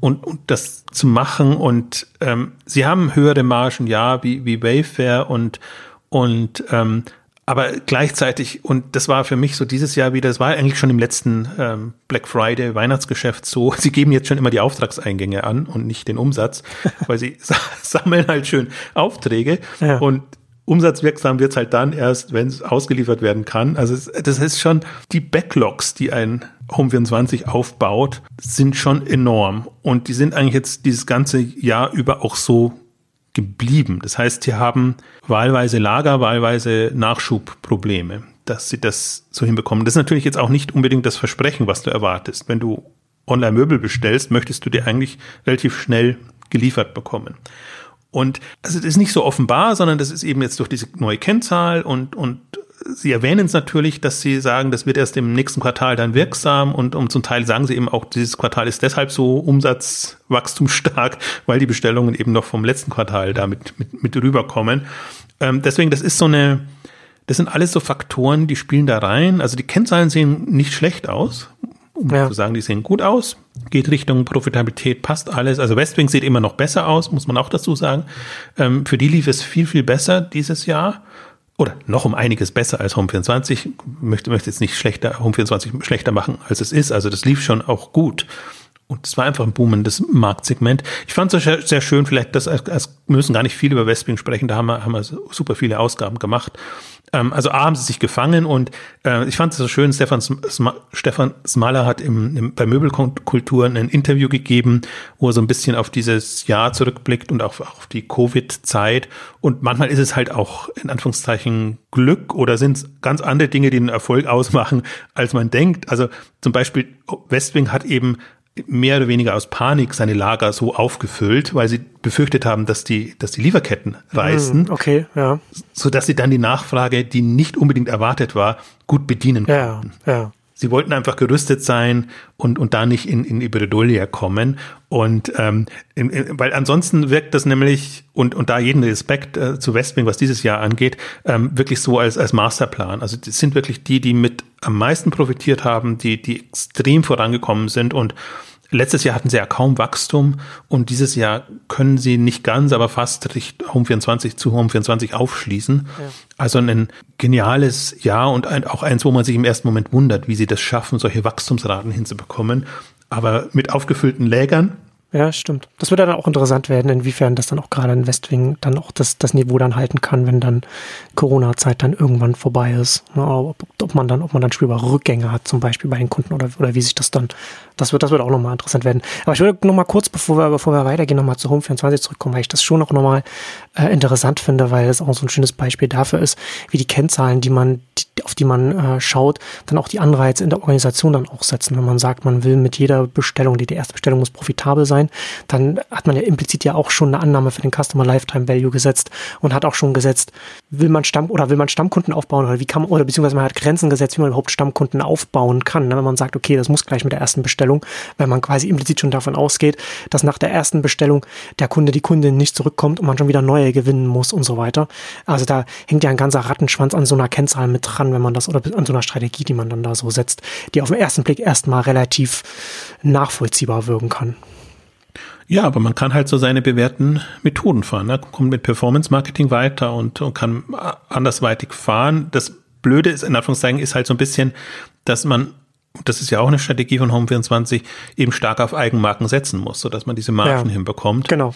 Und, und das zu machen und ähm, sie haben höhere Margen, ja, wie, wie Wayfair und, und ähm, aber gleichzeitig, und das war für mich so dieses Jahr wieder, das war eigentlich schon im letzten ähm, Black Friday Weihnachtsgeschäft so, sie geben jetzt schon immer die Auftragseingänge an und nicht den Umsatz, weil sie sammeln halt schön Aufträge ja. und umsatzwirksam wird's halt dann erst, wenn es ausgeliefert werden kann. Also es, das ist schon, die Backlogs, die ein Home24 aufbaut, sind schon enorm. Und die sind eigentlich jetzt dieses ganze Jahr über auch so geblieben. Das heißt, sie haben wahlweise Lager, wahlweise Nachschubprobleme, dass sie das so hinbekommen. Das ist natürlich jetzt auch nicht unbedingt das Versprechen, was du erwartest. Wenn du Online-Möbel bestellst, möchtest du dir eigentlich relativ schnell geliefert bekommen. Und also das ist nicht so offenbar, sondern das ist eben jetzt durch diese neue Kennzahl und, und Sie erwähnen es natürlich, dass Sie sagen, das wird erst im nächsten Quartal dann wirksam und um zum Teil sagen Sie eben auch, dieses Quartal ist deshalb so umsatzwachstumsstark, weil die Bestellungen eben noch vom letzten Quartal damit mit, mit rüberkommen. Ähm, deswegen, das ist so eine, das sind alles so Faktoren, die spielen da rein. Also die Kennzahlen sehen nicht schlecht aus, um ja. zu sagen, die sehen gut aus, geht Richtung Profitabilität, passt alles. Also Westwing sieht immer noch besser aus, muss man auch dazu sagen. Ähm, für die lief es viel, viel besser dieses Jahr oder noch um einiges besser als Home 24. Möchte, möchte jetzt nicht schlechter, Home 24 schlechter machen, als es ist. Also das lief schon auch gut. Und es war einfach ein boomendes Marktsegment. Ich fand es sehr, sehr schön, vielleicht, dass, wir müssen gar nicht viel über Westwing sprechen, da haben wir, haben wir super viele Ausgaben gemacht. Ähm, also A haben sie sich gefangen und äh, ich fand es so schön, Stefan, Sma Stefan Smaller hat im, im, bei Möbelkultur ein Interview gegeben, wo er so ein bisschen auf dieses Jahr zurückblickt und auch auf die Covid-Zeit. Und manchmal ist es halt auch in Anführungszeichen Glück oder sind es ganz andere Dinge, die einen Erfolg ausmachen, als man denkt. Also zum Beispiel Westwing hat eben mehr oder weniger aus Panik seine Lager so aufgefüllt, weil sie befürchtet haben, dass die, dass die Lieferketten reißen. Hm, okay, ja. So dass sie dann die Nachfrage, die nicht unbedingt erwartet war, gut bedienen konnten. Ja, ja. Sie wollten einfach gerüstet sein und, und da nicht in, in Bredouille kommen. Und ähm, in, in, weil ansonsten wirkt das nämlich, und, und da jeden Respekt äh, zu Westwing, was dieses Jahr angeht, ähm, wirklich so als, als Masterplan. Also das sind wirklich die, die mit am meisten profitiert haben, die, die extrem vorangekommen sind und Letztes Jahr hatten sie ja kaum Wachstum und dieses Jahr können sie nicht ganz, aber fast Home 24 zu Home 24 aufschließen. Ja. Also ein geniales Jahr und ein, auch eins, wo man sich im ersten Moment wundert, wie sie das schaffen, solche Wachstumsraten hinzubekommen. Aber mit aufgefüllten Lägern ja, stimmt. Das wird dann auch interessant werden, inwiefern das dann auch gerade in Westwing dann auch das, das Niveau dann halten kann, wenn dann Corona-Zeit dann irgendwann vorbei ist. Ob, ob, man dann, ob man dann spürbar Rückgänge hat, zum Beispiel bei den Kunden oder, oder wie sich das dann, das wird, das wird auch nochmal interessant werden. Aber ich würde nochmal kurz, bevor wir, bevor wir weitergehen, nochmal zu Home 24 zurückkommen, weil ich das schon auch nochmal äh, interessant finde, weil es auch so ein schönes Beispiel dafür ist, wie die Kennzahlen, die man, die, auf die man äh, schaut, dann auch die Anreize in der Organisation dann auch setzen. Wenn man sagt, man will mit jeder Bestellung, die, die erste Bestellung muss profitabel sein, dann hat man ja implizit ja auch schon eine Annahme für den Customer Lifetime Value gesetzt und hat auch schon gesetzt, will man Stamm oder will man Stammkunden aufbauen oder wie kann man, oder beziehungsweise man hat Grenzen gesetzt, wie man überhaupt Stammkunden aufbauen kann. Ne? Wenn man sagt, okay, das muss gleich mit der ersten Bestellung, weil man quasi implizit schon davon ausgeht, dass nach der ersten Bestellung der Kunde, die Kundin nicht zurückkommt und man schon wieder neue gewinnen muss und so weiter. Also da hängt ja ein ganzer Rattenschwanz an so einer Kennzahl mit dran, wenn man das oder an so einer Strategie, die man dann da so setzt, die auf den ersten Blick erstmal relativ nachvollziehbar wirken kann. Ja, aber man kann halt so seine bewährten Methoden fahren. Ne? Kommt mit Performance Marketing weiter und, und kann andersweitig fahren. Das Blöde ist, in Anführungszeichen, ist halt so ein bisschen, dass man das ist ja auch eine Strategie von Home24, eben stark auf Eigenmarken setzen muss, sodass man diese Margen ja, hinbekommt. Genau.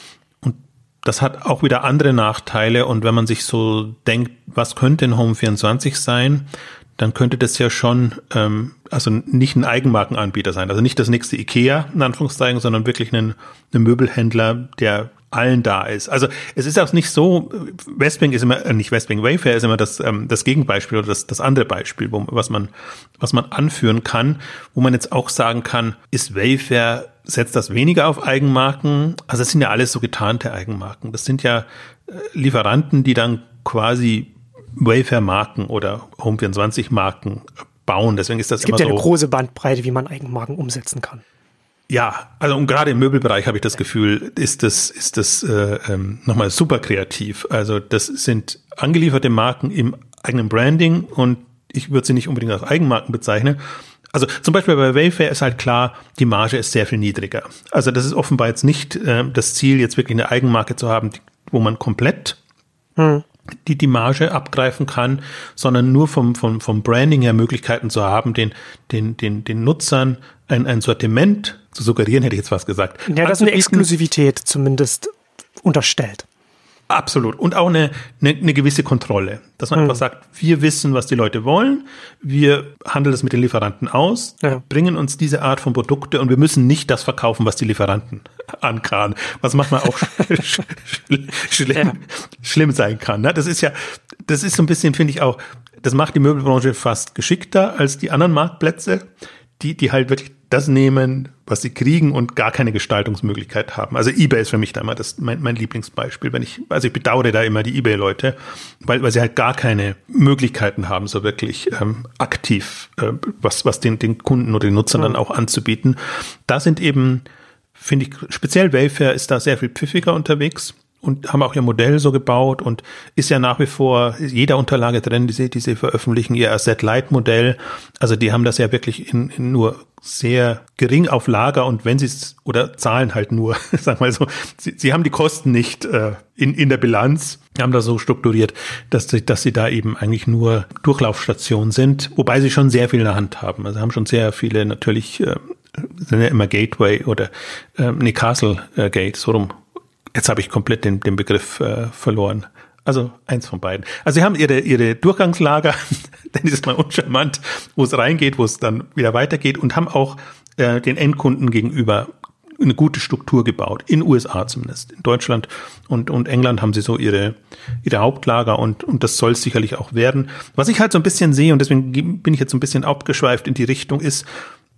Das hat auch wieder andere Nachteile. Und wenn man sich so denkt, was könnte in Home24 sein, dann könnte das ja schon, ähm, also nicht ein Eigenmarkenanbieter sein, also nicht das nächste Ikea, in Anführungszeichen, sondern wirklich ein, ein Möbelhändler, der allen da ist. Also es ist auch nicht so, Westwing ist immer, äh, nicht Westwing, Wayfair ist immer das, ähm, das Gegenbeispiel oder das, das andere Beispiel, wo, was man, was man anführen kann, wo man jetzt auch sagen kann, ist Wayfair, setzt das weniger auf Eigenmarken? Also es sind ja alles so getarnte Eigenmarken. Das sind ja äh, Lieferanten, die dann quasi Wayfair-Marken oder Home24-Marken bauen. Deswegen ist das es gibt immer ja eine große Bandbreite, wie man Eigenmarken umsetzen kann. Ja, also und gerade im Möbelbereich habe ich das Gefühl, ist das ist das äh, ähm, nochmal super kreativ. Also das sind angelieferte Marken im eigenen Branding und ich würde sie nicht unbedingt als Eigenmarken bezeichnen. Also zum Beispiel bei Wayfair ist halt klar, die Marge ist sehr viel niedriger. Also das ist offenbar jetzt nicht äh, das Ziel, jetzt wirklich eine Eigenmarke zu haben, die, wo man komplett hm die die Marge abgreifen kann, sondern nur vom, vom, vom Branding her Möglichkeiten zu haben, den, den, den, den Nutzern ein, ein Sortiment zu suggerieren, hätte ich jetzt was gesagt. Ja, das ist eine Exklusivität zumindest unterstellt. Absolut. Und auch eine, eine, eine gewisse Kontrolle. Dass man mhm. einfach sagt, wir wissen, was die Leute wollen, wir handeln es mit den Lieferanten aus, ja. bringen uns diese Art von Produkte und wir müssen nicht das verkaufen, was die Lieferanten ankarren. Was manchmal auch sch schlimm, ja. schlimm sein kann. Ne? Das ist ja, das ist so ein bisschen, finde ich auch, das macht die Möbelbranche fast geschickter als die anderen Marktplätze die, die halt wirklich das nehmen, was sie kriegen und gar keine Gestaltungsmöglichkeit haben. Also eBay ist für mich da immer das, mein, mein Lieblingsbeispiel. Wenn ich, also ich bedauere da immer die eBay-Leute, weil, weil sie halt gar keine Möglichkeiten haben, so wirklich ähm, aktiv äh, was, was den, den Kunden oder den Nutzern dann auch anzubieten. Da sind eben, finde ich, speziell Wayfair ist da sehr viel pfiffiger unterwegs und haben auch ihr Modell so gebaut und ist ja nach wie vor jeder Unterlage drin, die sie, die sie veröffentlichen, ihr Asset Light Modell. Also die haben das ja wirklich in, in nur sehr gering auf Lager und wenn sie es oder zahlen halt nur, sag mal so, sie, sie haben die Kosten nicht äh, in, in der Bilanz, haben das so strukturiert, dass sie, dass sie da eben eigentlich nur Durchlaufstationen sind, wobei sie schon sehr viel in der Hand haben. Also haben schon sehr viele natürlich äh, sind ja immer Gateway oder äh, nee, Castle äh, Gate, so rum Jetzt habe ich komplett den, den Begriff äh, verloren. Also eins von beiden. Also sie haben ihre, ihre Durchgangslager, denn ist mal uncharmant, wo es reingeht, wo es dann wieder weitergeht und haben auch äh, den Endkunden gegenüber eine gute Struktur gebaut, in USA zumindest. In Deutschland und, und England haben sie so ihre, ihre Hauptlager und, und das soll es sicherlich auch werden. Was ich halt so ein bisschen sehe, und deswegen bin ich jetzt so ein bisschen abgeschweift in die Richtung, ist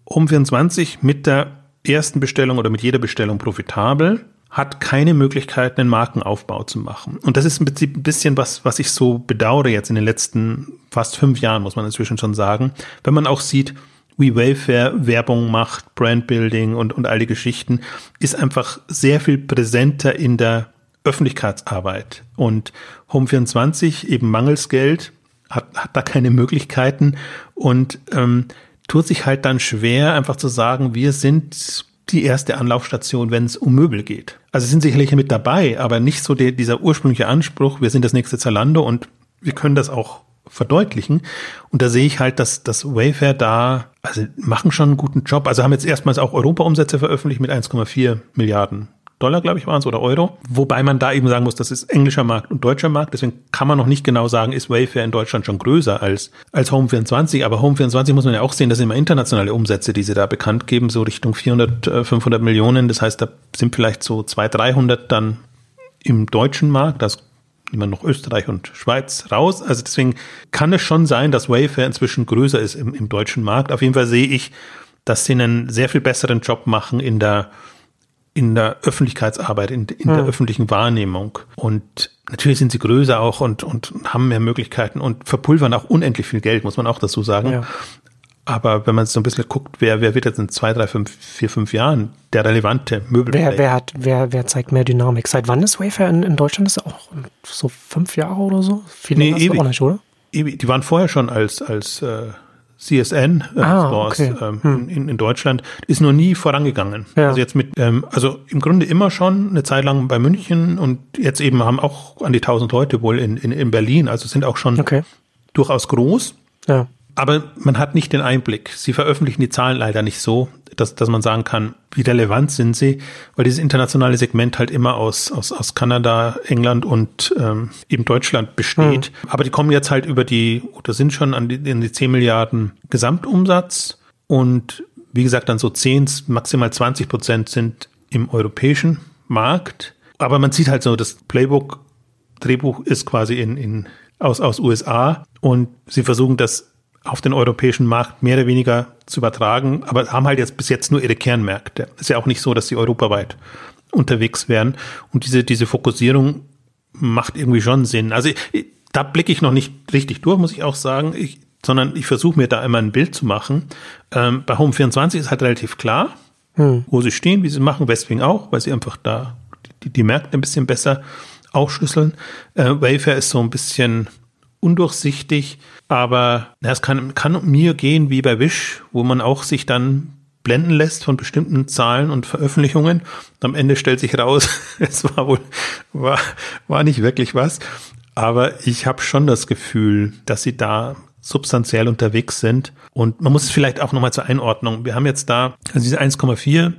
Home24 mit der ersten Bestellung oder mit jeder Bestellung profitabel hat keine Möglichkeit, einen Markenaufbau zu machen. Und das ist ein bisschen was, was ich so bedauere jetzt in den letzten fast fünf Jahren, muss man inzwischen schon sagen. Wenn man auch sieht, wie Wayfair Werbung macht, Brandbuilding und, und all die Geschichten, ist einfach sehr viel präsenter in der Öffentlichkeitsarbeit. Und Home24, eben mangels Geld, hat, hat da keine Möglichkeiten und ähm, tut sich halt dann schwer, einfach zu sagen, wir sind die erste Anlaufstation, wenn es um Möbel geht. Also sind sicherlich mit dabei, aber nicht so der, dieser ursprüngliche Anspruch, wir sind das nächste Zalando und wir können das auch verdeutlichen. Und da sehe ich halt, dass das Wayfair da, also machen schon einen guten Job. Also haben jetzt erstmals auch Europa-Umsätze veröffentlicht mit 1,4 Milliarden Dollar, glaube ich, waren es, oder Euro. Wobei man da eben sagen muss, das ist englischer Markt und deutscher Markt. Deswegen kann man noch nicht genau sagen, ist Wayfair in Deutschland schon größer als, als Home24. Aber Home24 muss man ja auch sehen, das sind immer internationale Umsätze, die sie da bekannt geben, so Richtung 400, 500 äh, Millionen. Das heißt, da sind vielleicht so 200, 300 dann im deutschen Markt. Das wir noch Österreich und Schweiz raus. Also deswegen kann es schon sein, dass Wayfair inzwischen größer ist im, im deutschen Markt. Auf jeden Fall sehe ich, dass sie einen sehr viel besseren Job machen in der in der Öffentlichkeitsarbeit, in, in hm. der öffentlichen Wahrnehmung. Und natürlich sind sie größer auch und, und haben mehr Möglichkeiten und verpulvern auch unendlich viel Geld, muss man auch dazu sagen. Ja. Aber wenn man so ein bisschen guckt, wer, wer wird jetzt in zwei, drei, fünf, vier, fünf Jahren der relevante Möbel? Wer, wer, hat, wer, wer zeigt mehr Dynamik? Seit wann ist Wayfair in, in Deutschland? Ist auch so fünf Jahre oder so? Viel nee, ewig. Auch nicht, oder? Ewig. Die waren vorher schon als, als äh, CSN äh, ah, Stores okay. ähm, hm. in, in Deutschland ist noch nie vorangegangen. Ja. Also jetzt mit, ähm, also im Grunde immer schon eine Zeit lang bei München und jetzt eben haben auch an die 1000 Leute wohl in, in, in Berlin, also sind auch schon okay. durchaus groß. Ja. Aber man hat nicht den Einblick. Sie veröffentlichen die Zahlen leider nicht so, dass, dass man sagen kann, wie relevant sind sie, weil dieses internationale Segment halt immer aus, aus, aus Kanada, England und ähm, eben Deutschland besteht. Mhm. Aber die kommen jetzt halt über die, oder sind schon an die, in die 10 Milliarden Gesamtumsatz und wie gesagt, dann so 10, maximal 20 Prozent sind im europäischen Markt. Aber man sieht halt so, das Playbook, Drehbuch ist quasi in, in, aus, aus USA und sie versuchen das auf den europäischen Markt mehr oder weniger zu übertragen, aber haben halt jetzt bis jetzt nur ihre Kernmärkte. Ist ja auch nicht so, dass sie europaweit unterwegs wären. Und diese, diese Fokussierung macht irgendwie schon Sinn. Also ich, da blicke ich noch nicht richtig durch, muss ich auch sagen, ich, sondern ich versuche mir da immer ein Bild zu machen. Ähm, bei Home24 ist halt relativ klar, hm. wo sie stehen, wie sie machen, Westwing auch, weil sie einfach da die, die Märkte ein bisschen besser aufschlüsseln. Äh, Wayfair ist so ein bisschen undurchsichtig, aber es kann, kann mir gehen wie bei Wish, wo man auch sich dann blenden lässt von bestimmten Zahlen und Veröffentlichungen. Am Ende stellt sich raus, es war wohl, war, war nicht wirklich was. Aber ich habe schon das Gefühl, dass sie da substanziell unterwegs sind. Und man muss es vielleicht auch nochmal zur Einordnung. Wir haben jetzt da also diese 1,4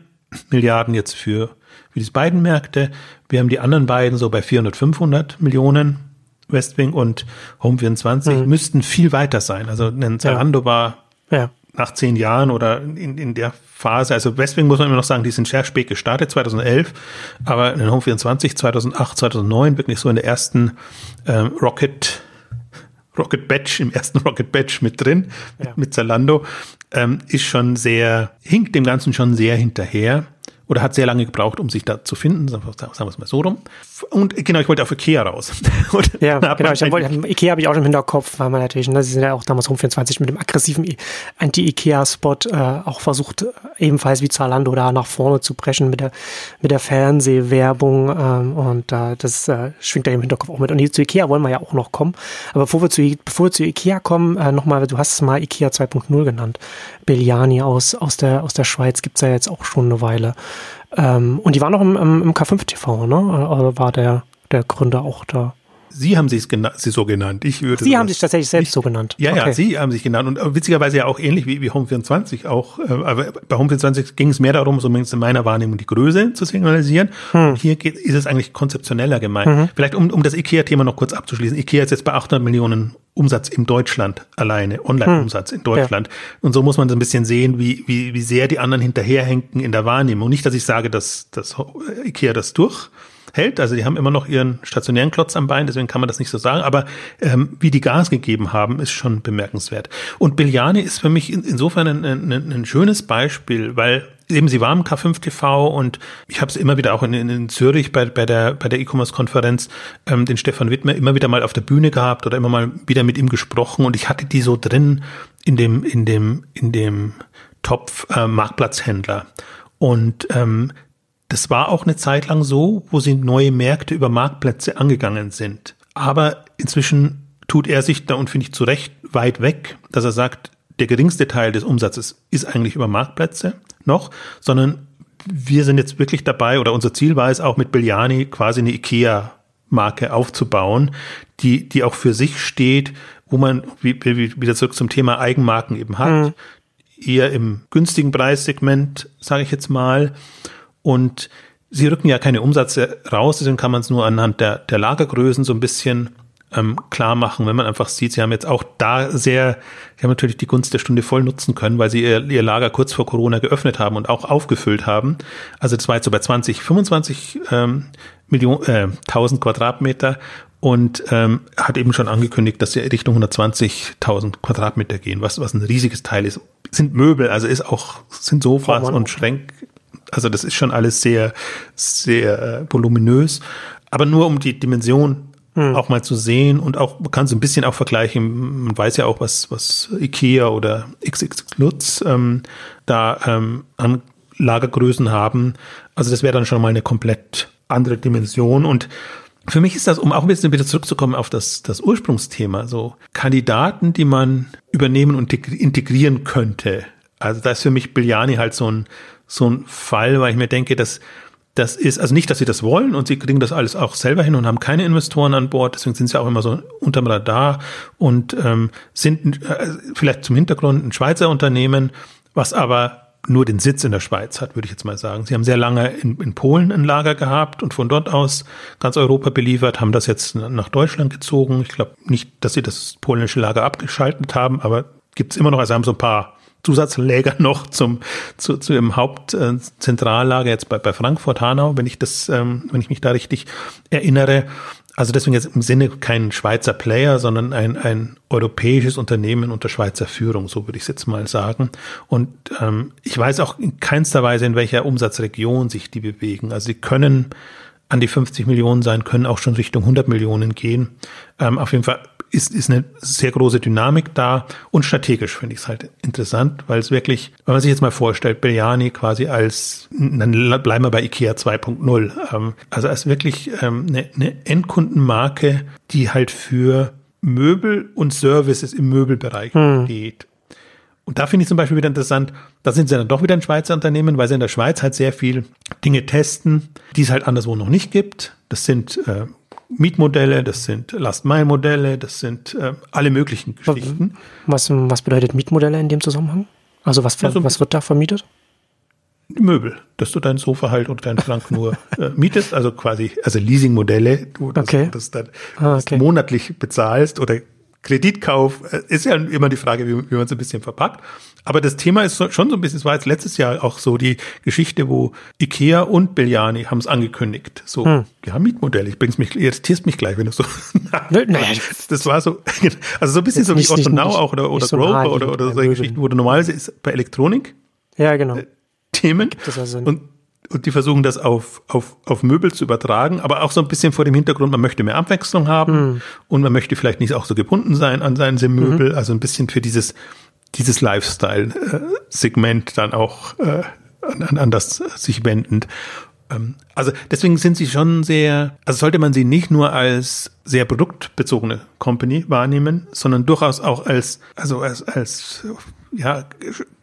Milliarden jetzt für, für diese beiden Märkte. Wir haben die anderen beiden so bei 400, 500 Millionen. Westwing und Home24 mhm. müssten viel weiter sein. Also ein Zalando ja. war ja. nach zehn Jahren oder in, in der Phase, also Westwing muss man immer noch sagen, die sind sehr spät gestartet, 2011, aber in Home24 2008, 2009 wirklich so in der ersten ähm, Rocket Rocket Batch, im ersten Rocket Batch mit drin, ja. mit, mit Zalando. ähm, ist schon sehr, hinkt dem Ganzen schon sehr hinterher oder hat sehr lange gebraucht, um sich da zu finden, sagen wir es mal so rum. Und genau, ich wollte auf Ikea raus. ja, genau, ich wollte, Ikea habe ich auch schon im Hinterkopf, weil man natürlich, ne, sie sind ja auch damals rum 24 mit dem aggressiven Anti-Ikea-Spot äh, auch versucht, ebenfalls wie Zalando da nach vorne zu brechen mit der, mit der Fernsehwerbung ähm, und äh, das äh, schwingt da im Hinterkopf auch mit. Und hier zu Ikea wollen wir ja auch noch kommen. Aber bevor wir zu, bevor wir zu Ikea kommen, äh, nochmal, du hast es mal Ikea 2.0 genannt. Belliani aus, aus, der, aus der Schweiz gibt's ja jetzt auch schon eine Weile. Ähm, und die waren noch im, im, im K5 TV, ne? Oder war der, der Gründer auch da? Sie haben sich sie so genannt. Ich würde Sie haben sich tatsächlich selbst nicht, so genannt. Ja, okay. ja, Sie haben sich genannt. Und äh, witzigerweise ja auch ähnlich wie, wie Home24 auch. Äh, aber bei Home24 ging es mehr darum, zumindest in meiner Wahrnehmung, die Größe zu signalisieren. Hm. Hier geht, ist es eigentlich konzeptioneller gemeint. Mhm. Vielleicht um, um das IKEA-Thema noch kurz abzuschließen. IKEA ist jetzt bei 800 Millionen Umsatz in Deutschland alleine, Online-Umsatz hm. in Deutschland. Ja. Und so muss man so ein bisschen sehen, wie, wie, wie sehr die anderen hinterherhängen in der Wahrnehmung. Nicht, dass ich sage, dass, dass IKEA das durch hält. Also die haben immer noch ihren stationären Klotz am Bein, deswegen kann man das nicht so sagen. Aber ähm, wie die Gas gegeben haben, ist schon bemerkenswert. Und Biljani ist für mich in, insofern ein, ein, ein schönes Beispiel, weil eben sie war im K5 TV und ich habe es immer wieder auch in, in, Zürich bei, bei der bei der E-Commerce-Konferenz ähm, den Stefan Wittmer immer wieder mal auf der Bühne gehabt oder immer mal wieder mit ihm gesprochen und ich hatte die so drin in dem in dem in dem Topf äh, Marktplatzhändler und ähm, das war auch eine Zeit lang so, wo sie neue Märkte über Marktplätze angegangen sind. Aber inzwischen tut er sich da und finde ich zu Recht weit weg, dass er sagt, der geringste Teil des Umsatzes ist eigentlich über Marktplätze noch, sondern wir sind jetzt wirklich dabei oder unser Ziel war es auch mit Biljani quasi eine IKEA Marke aufzubauen, die, die auch für sich steht, wo man wie, wie, wieder zurück zum Thema Eigenmarken eben hat, mhm. eher im günstigen Preissegment, sage ich jetzt mal, und sie rücken ja keine Umsätze raus, deswegen kann man es nur anhand der, der Lagergrößen so ein bisschen ähm, klar machen, wenn man einfach sieht, sie haben jetzt auch da sehr, sie haben natürlich die Gunst der Stunde voll nutzen können, weil sie ihr, ihr Lager kurz vor Corona geöffnet haben und auch aufgefüllt haben. Also das war jetzt so bei 20, 25 ähm, Millionen, äh, 1000 Quadratmeter und ähm, hat eben schon angekündigt, dass sie Richtung 120.000 Quadratmeter gehen, was, was ein riesiges Teil ist. Sind Möbel, also ist auch, sind Sofas und Schränke also das ist schon alles sehr, sehr äh, voluminös. Aber nur um die Dimension hm. auch mal zu sehen und auch, man kann so ein bisschen auch vergleichen, man weiß ja auch, was, was Ikea oder XX Lutz ähm, da ähm, an Lagergrößen haben. Also das wäre dann schon mal eine komplett andere Dimension und für mich ist das, um auch ein bisschen wieder zurückzukommen auf das, das Ursprungsthema, so Kandidaten, die man übernehmen und integrieren könnte. Also da ist für mich Biljani halt so ein, so ein Fall, weil ich mir denke, dass das ist, also nicht, dass sie das wollen und sie kriegen das alles auch selber hin und haben keine Investoren an Bord, deswegen sind sie auch immer so unterm Radar und ähm, sind äh, vielleicht zum Hintergrund ein Schweizer Unternehmen, was aber nur den Sitz in der Schweiz hat, würde ich jetzt mal sagen. Sie haben sehr lange in, in Polen ein Lager gehabt und von dort aus ganz Europa beliefert, haben das jetzt nach Deutschland gezogen. Ich glaube nicht, dass sie das polnische Lager abgeschaltet haben, aber gibt es immer noch, also haben so ein paar Zusatzläger noch zum, zu, zu ihrem Hauptzentrallager jetzt bei, bei Frankfurt Hanau, wenn ich das, ähm, wenn ich mich da richtig erinnere. Also deswegen jetzt im Sinne kein Schweizer Player, sondern ein, ein europäisches Unternehmen unter Schweizer Führung, so würde ich es jetzt mal sagen. Und ähm, ich weiß auch in keinster Weise, in welcher Umsatzregion sich die bewegen. Also sie können an die 50 Millionen sein, können auch schon Richtung 100 Millionen gehen. Ähm, auf jeden Fall ist, ist eine sehr große Dynamik da und strategisch finde ich es halt interessant, weil es wirklich, wenn man sich jetzt mal vorstellt, Biljani quasi als, dann bleiben wir bei IKEA 2.0, ähm, also als wirklich ähm, eine, eine Endkundenmarke, die halt für Möbel und Services im Möbelbereich hm. geht. Und da finde ich zum Beispiel wieder interessant, da sind sie dann doch wieder ein Schweizer Unternehmen, weil sie in der Schweiz halt sehr viel Dinge testen, die es halt anderswo noch nicht gibt. Das sind äh, Mietmodelle, das sind Last-Mile-Modelle, das sind äh, alle möglichen Geschichten. Was, was bedeutet Mietmodelle in dem Zusammenhang? Also was, also, was wird da vermietet? Möbel, dass du dein Sofa halt oder deinen Schrank nur äh, mietest, also quasi, also Leasingmodelle, du das, okay. das dann ah, okay. monatlich bezahlst oder Kreditkauf, äh, ist ja immer die Frage, wie, wie man es ein bisschen verpackt. Aber das Thema ist schon so ein bisschen, es war jetzt letztes Jahr auch so die Geschichte, wo Ikea und Belliani haben es angekündigt. So, hm. ja, Mietmodell, ich bring's mich, irritierst mich gleich, wenn du so. naja, das war so, also so ein bisschen nicht, so wie Otto Now auch oder, oder so Grover oder, oder so Geschichten, wo du normalerweise ist bei Elektronik. Ja, genau. Äh, Themen. Also und und die versuchen das auf, auf, auf Möbel zu übertragen, aber auch so ein bisschen vor dem Hintergrund, man möchte mehr Abwechslung haben mhm. und man möchte vielleicht nicht auch so gebunden sein an seinen Möbel, mhm. also ein bisschen für dieses, dieses Lifestyle-Segment dann auch äh, an, an das sich wendend. Ähm, also deswegen sind sie schon sehr, also sollte man sie nicht nur als sehr produktbezogene Company wahrnehmen, sondern durchaus auch als, also als, als ja,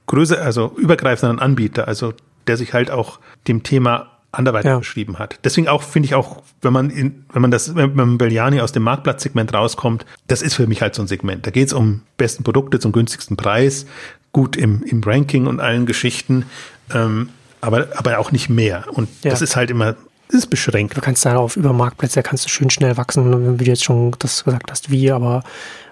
größer, also übergreifenden Anbieter. Also der sich halt auch dem Thema anderweitig ja. beschrieben hat. Deswegen auch finde ich auch, wenn man in, wenn man das, wenn man Belliani aus dem Marktplatzsegment rauskommt, das ist für mich halt so ein Segment. Da geht es um besten Produkte zum günstigsten Preis, gut im, im Ranking und allen Geschichten, ähm, aber, aber auch nicht mehr. Und ja. das ist halt immer ist beschränkt. Du kannst da auf über Marktplätze, kannst du schön schnell wachsen, wie du jetzt schon das gesagt hast, wie, aber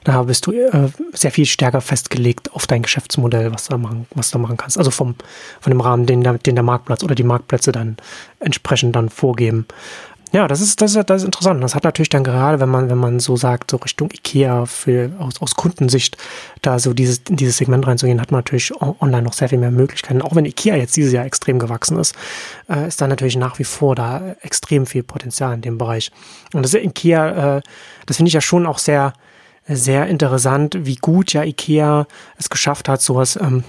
da bist du äh, sehr viel stärker festgelegt auf dein Geschäftsmodell, was du machen, was du machen kannst. Also vom, von dem Rahmen, den den der Marktplatz oder die Marktplätze dann entsprechend dann vorgeben. Ja, das ist, das ist, das ist interessant. Das hat natürlich dann gerade, wenn man, wenn man so sagt, so Richtung IKEA für, aus, aus Kundensicht, da so dieses, in dieses Segment reinzugehen, hat man natürlich online noch sehr viel mehr Möglichkeiten. Auch wenn IKEA jetzt dieses Jahr extrem gewachsen ist, äh, ist da natürlich nach wie vor da extrem viel Potenzial in dem Bereich. Und das IKEA, äh, das finde ich ja schon auch sehr, sehr interessant, wie gut ja IKEA es geschafft hat, sowas, ähm,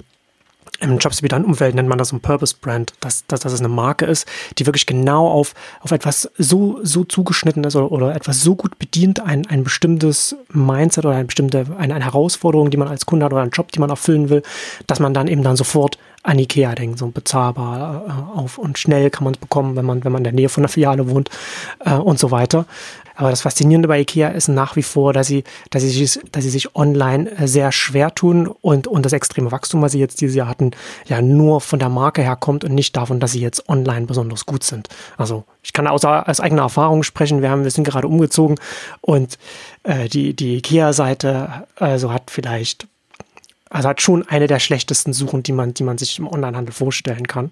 im Jobs-Umfeld nennt man das ein Purpose-Brand, dass, dass, dass es eine Marke ist, die wirklich genau auf, auf etwas so, so zugeschnitten ist oder, oder etwas so gut bedient, ein, ein bestimmtes Mindset oder eine bestimmte, eine, eine Herausforderung, die man als Kunde hat oder einen Job, die man erfüllen will, dass man dann eben dann sofort an Ikea denkt, so bezahlbar äh, auf und schnell kann man es bekommen, wenn man, wenn man in der Nähe von der Filiale wohnt äh, und so weiter. Aber das Faszinierende bei IKEA ist nach wie vor, dass sie, dass sie, sich, dass sie sich online äh, sehr schwer tun und, und das extreme Wachstum, was sie jetzt dieses Jahr hatten, ja nur von der Marke herkommt und nicht davon, dass sie jetzt online besonders gut sind. Also ich kann aus, aus eigener Erfahrung sprechen. Wir haben, wir sind gerade umgezogen und äh, die, die IKEA-Seite also hat vielleicht also hat schon eine der schlechtesten Suchen, die man, die man sich im Onlinehandel vorstellen kann.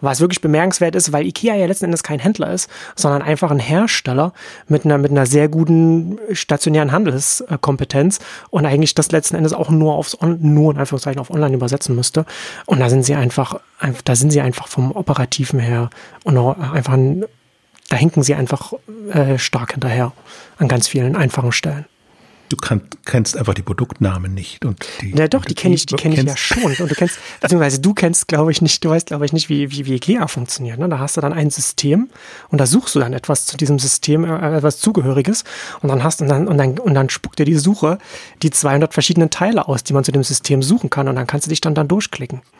Was wirklich bemerkenswert ist, weil IKEA ja letzten Endes kein Händler ist, sondern einfach ein Hersteller mit einer, mit einer sehr guten stationären Handelskompetenz und eigentlich das letzten Endes auch nur aufs On, nur in Anführungszeichen auf Online übersetzen müsste. Und da sind sie einfach, da sind sie einfach vom Operativen her und einfach, da hinken sie einfach äh, stark hinterher an ganz vielen einfachen Stellen du kann, kennst einfach die Produktnamen nicht. Und die, ja doch, die kenne ich, die kenne ich ja schon. Und du kennst, beziehungsweise du kennst, glaube ich, nicht, du weißt, glaube ich, nicht, wie, wie, wie IKEA funktioniert. Ne? Da hast du dann ein System und da suchst du dann etwas zu diesem System, äh, etwas Zugehöriges und dann hast und dann, und dann, und dann spuckt dir die Suche die 200 verschiedenen Teile aus, die man zu dem System suchen kann und dann kannst du dich dann dann durchklicken.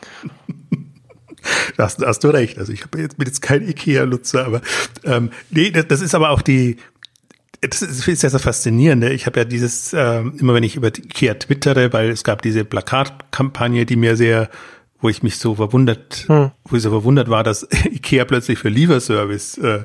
Da hast, hast du recht. Also ich bin jetzt kein IKEA-Nutzer, aber ähm, nee, das, das ist aber auch die, das ist ja so faszinierend. Ich habe ja dieses, äh, immer wenn ich über Ikea twittere, weil es gab diese Plakatkampagne, die mir sehr, wo ich mich so verwundert, hm. wo ich so verwundert war, dass Ikea plötzlich für Lieferservice äh,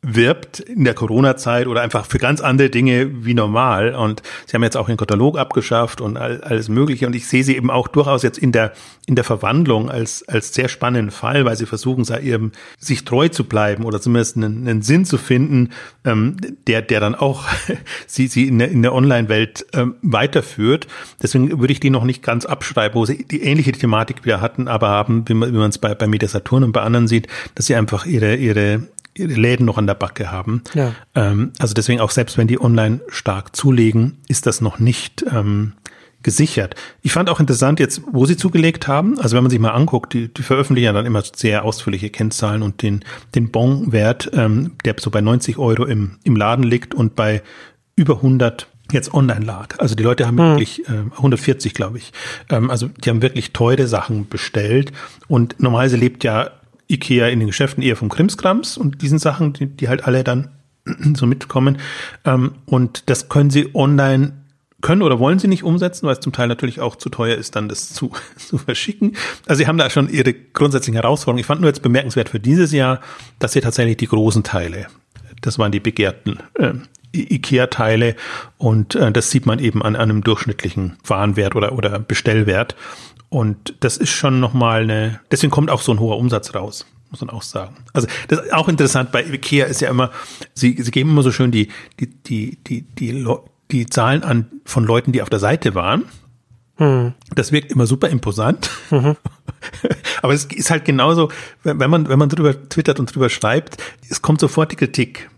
wirbt in der Corona-Zeit oder einfach für ganz andere Dinge wie normal. Und sie haben jetzt auch den Katalog abgeschafft und all, alles Mögliche. Und ich sehe sie eben auch durchaus jetzt in der, in der Verwandlung als, als sehr spannenden Fall, weil sie versuchen, ihrem, sich treu zu bleiben oder zumindest einen, einen Sinn zu finden, ähm, der, der dann auch sie, sie in der, in der Online-Welt ähm, weiterführt. Deswegen würde ich die noch nicht ganz abschreiben, wo sie die ähnliche Thematik wieder hatten, aber haben, wie man es bei, bei Media Saturn und bei anderen sieht, dass sie einfach ihre, ihre, Läden noch an der Backe haben. Ja. Ähm, also deswegen auch selbst wenn die online stark zulegen, ist das noch nicht ähm, gesichert. Ich fand auch interessant jetzt, wo sie zugelegt haben. Also wenn man sich mal anguckt, die, die veröffentlichen ja dann immer sehr ausführliche Kennzahlen und den, den Bon-Wert, ähm, der so bei 90 Euro im, im Laden liegt und bei über 100 jetzt online lag. Also die Leute haben mhm. wirklich äh, 140, glaube ich. Ähm, also die haben wirklich teure Sachen bestellt und normalerweise lebt ja Ikea in den Geschäften eher vom Krimskrams und diesen Sachen, die, die halt alle dann so mitkommen. Ähm, und das können sie online können oder wollen sie nicht umsetzen, weil es zum Teil natürlich auch zu teuer ist, dann das zu, zu verschicken. Also sie haben da schon ihre grundsätzlichen Herausforderungen. Ich fand nur jetzt bemerkenswert für dieses Jahr, dass sie tatsächlich die großen Teile, das waren die begehrten äh, IKEA-Teile und äh, das sieht man eben an, einem durchschnittlichen Warenwert oder, oder Bestellwert. Und das ist schon nochmal eine, deswegen kommt auch so ein hoher Umsatz raus, muss man auch sagen. Also das ist auch interessant, bei IKEA ist ja immer, sie, sie geben immer so schön die, die, die, die, die, die Zahlen an von Leuten, die auf der Seite waren. Das wirkt immer super imposant. Mhm. Aber es ist halt genauso, wenn man, wenn man drüber twittert und drüber schreibt, es kommt sofort die Kritik.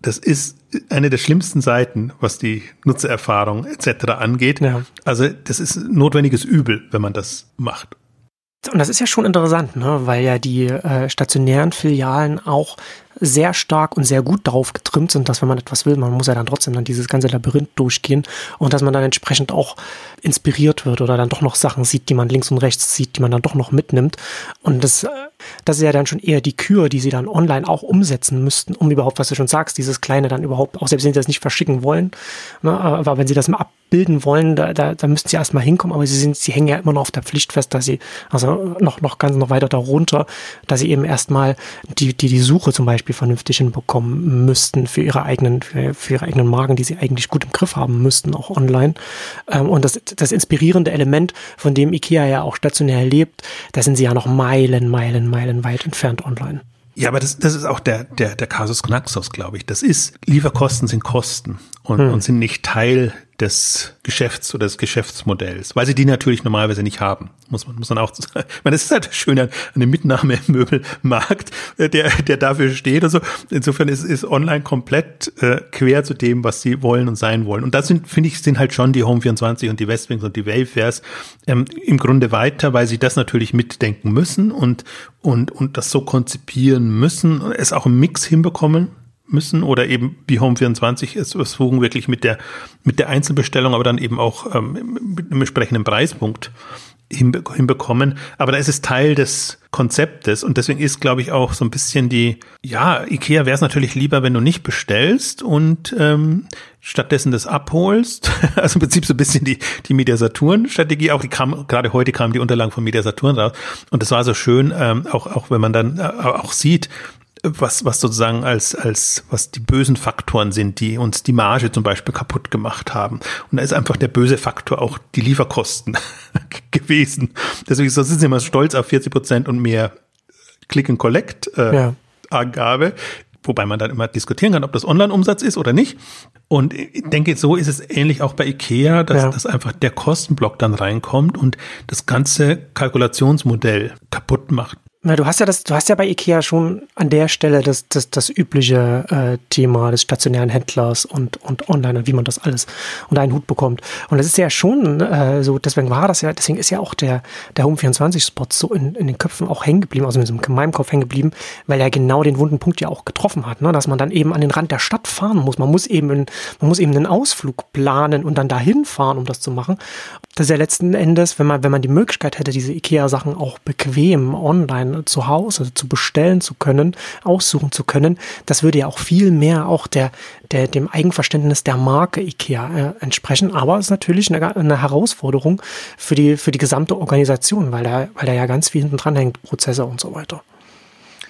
Das ist eine der schlimmsten Seiten, was die Nutzererfahrung etc. angeht. Ja. Also das ist notwendiges Übel, wenn man das macht. Und das ist ja schon interessant, ne? weil ja die äh, stationären Filialen auch sehr stark und sehr gut darauf getrimmt sind, dass wenn man etwas will, man muss ja dann trotzdem dann dieses ganze Labyrinth durchgehen und dass man dann entsprechend auch inspiriert wird oder dann doch noch Sachen sieht, die man links und rechts sieht, die man dann doch noch mitnimmt. Und das, äh, das ist ja dann schon eher die Kür, die sie dann online auch umsetzen müssten, um überhaupt, was du schon sagst, dieses Kleine dann überhaupt, auch selbst wenn sie das nicht verschicken wollen, ne, aber wenn sie das mal abbilden wollen, da, da, da müssten sie erstmal hinkommen, aber sie sind, sie hängen ja immer noch auf der Pflicht fest, dass sie, also noch, noch ganz noch weiter darunter, dass sie eben erstmal die, die, die Suche zum Beispiel vernünftig hinbekommen müssten für ihre eigenen, für, für ihre eigenen Marken, die sie eigentlich gut im Griff haben müssten, auch online. Ähm, und das, das inspirierende Element, von dem IKEA ja auch stationär lebt, da sind sie ja noch Meilen, Meilen, Meilen weit entfernt online. Ja, aber das, das ist auch der, der, der Kasus Knaxus, glaube ich. Das ist, Lieferkosten sind Kosten und, hm. und sind nicht Teil des Geschäfts oder des Geschäftsmodells, weil sie die natürlich normalerweise nicht haben, muss man, muss man auch sagen. Ich meine, das ist halt schön an einem Mitnahmemöbelmarkt, äh, der, der dafür steht und so. Insofern ist, ist online komplett äh, quer zu dem, was sie wollen und sein wollen. Und da sind, finde ich, sind halt schon die Home24 und die Westwings und die Wayfares ähm, im Grunde weiter, weil sie das natürlich mitdenken müssen und, und, und das so konzipieren müssen, es auch im Mix hinbekommen müssen oder eben wie Home24 es versuchen wirklich mit der mit der Einzelbestellung, aber dann eben auch ähm, mit einem entsprechenden Preispunkt hinbekommen. Aber da ist es Teil des Konzeptes und deswegen ist, glaube ich, auch so ein bisschen die, ja, Ikea wäre es natürlich lieber, wenn du nicht bestellst und ähm, stattdessen das abholst. Also im Prinzip so ein bisschen die, die Mediasaturn-Strategie. Auch die kam, gerade heute kamen die Unterlagen von Mediasaturn raus. Und das war so schön, ähm, auch, auch wenn man dann äh, auch sieht, was, was sozusagen als, als, was die bösen Faktoren sind, die uns die Marge zum Beispiel kaputt gemacht haben. Und da ist einfach der böse Faktor auch die Lieferkosten gewesen. Deswegen sind sie immer stolz auf 40 Prozent und mehr Click and Collect äh, ja. Angabe. Wobei man dann immer diskutieren kann, ob das Online-Umsatz ist oder nicht. Und ich denke, so ist es ähnlich auch bei IKEA, dass, ja. dass einfach der Kostenblock dann reinkommt und das ganze Kalkulationsmodell kaputt macht. Na, du hast ja das, du hast ja bei IKEA schon an der Stelle das, das, das übliche äh, Thema des stationären Händlers und, und online und wie man das alles unter einen Hut bekommt. Und das ist ja schon äh, so, deswegen war das ja, deswegen ist ja auch der, der Home24-Spot so in, in den Köpfen auch hängen geblieben, also in meinem Kopf hängen geblieben, weil er genau den wunden Punkt ja auch getroffen hat, ne? dass man dann eben an den Rand der Stadt fahren muss. Man muss eben, in, man muss eben einen Ausflug planen und dann dahin fahren, um das zu machen. Das ist ja letzten Endes, wenn man, wenn man die Möglichkeit hätte, diese IKEA-Sachen auch bequem online zu Hause zu bestellen zu können, aussuchen zu können, das würde ja auch viel mehr auch der, der, dem Eigenverständnis der Marke IKEA äh, entsprechen. Aber es ist natürlich eine, eine, Herausforderung für die, für die gesamte Organisation, weil da, weil da ja ganz viel hinten dran hängt, Prozesse und so weiter.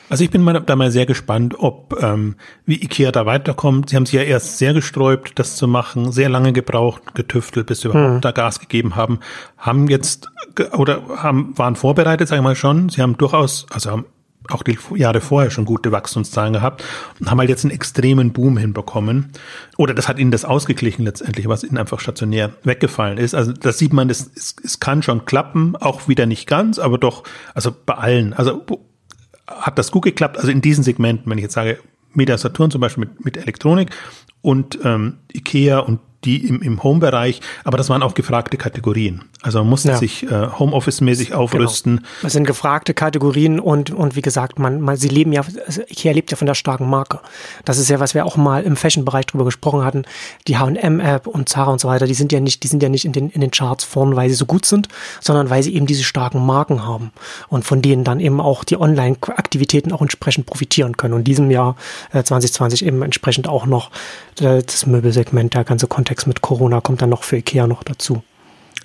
Also ich bin mal, da mal sehr gespannt, ob ähm, wie Ikea da weiterkommt. Sie haben sich ja erst sehr gesträubt, das zu machen, sehr lange gebraucht, getüftelt, bis sie überhaupt hm. da Gas gegeben haben. Haben jetzt oder haben waren vorbereitet, sage ich mal schon. Sie haben durchaus, also haben auch die Jahre vorher schon gute Wachstumszahlen gehabt und haben halt jetzt einen extremen Boom hinbekommen. Oder das hat ihnen das ausgeglichen letztendlich, was ihnen einfach stationär weggefallen ist. Also das sieht man, es, es, es kann schon klappen, auch wieder nicht ganz, aber doch, also bei allen. Also hat das gut geklappt. Also in diesen Segmenten, wenn ich jetzt sage, Media Saturn zum Beispiel mit, mit Elektronik und ähm, Ikea und die im, im Home-Bereich, aber das waren auch gefragte Kategorien. Also man musste ja. sich äh, Homeoffice-mäßig aufrüsten. Genau. Das sind gefragte Kategorien und, und wie gesagt, man, man, sie leben ja, Ikea lebt ja von der starken Marke. Das ist ja, was wir auch mal im Fashion-Bereich drüber gesprochen hatten. Die H&M-App und Zara und so weiter, die sind ja nicht, die sind ja nicht in den, in den Charts vorn, weil sie so gut sind, sondern weil sie eben diese starken Marken haben und von denen dann eben auch die Online-Aktivitäten auch entsprechend profitieren können. Und in diesem Jahr äh, 2020 eben entsprechend auch noch äh, das Möbelsegment, der ganze Kontext mit Corona kommt dann noch für Ikea noch dazu.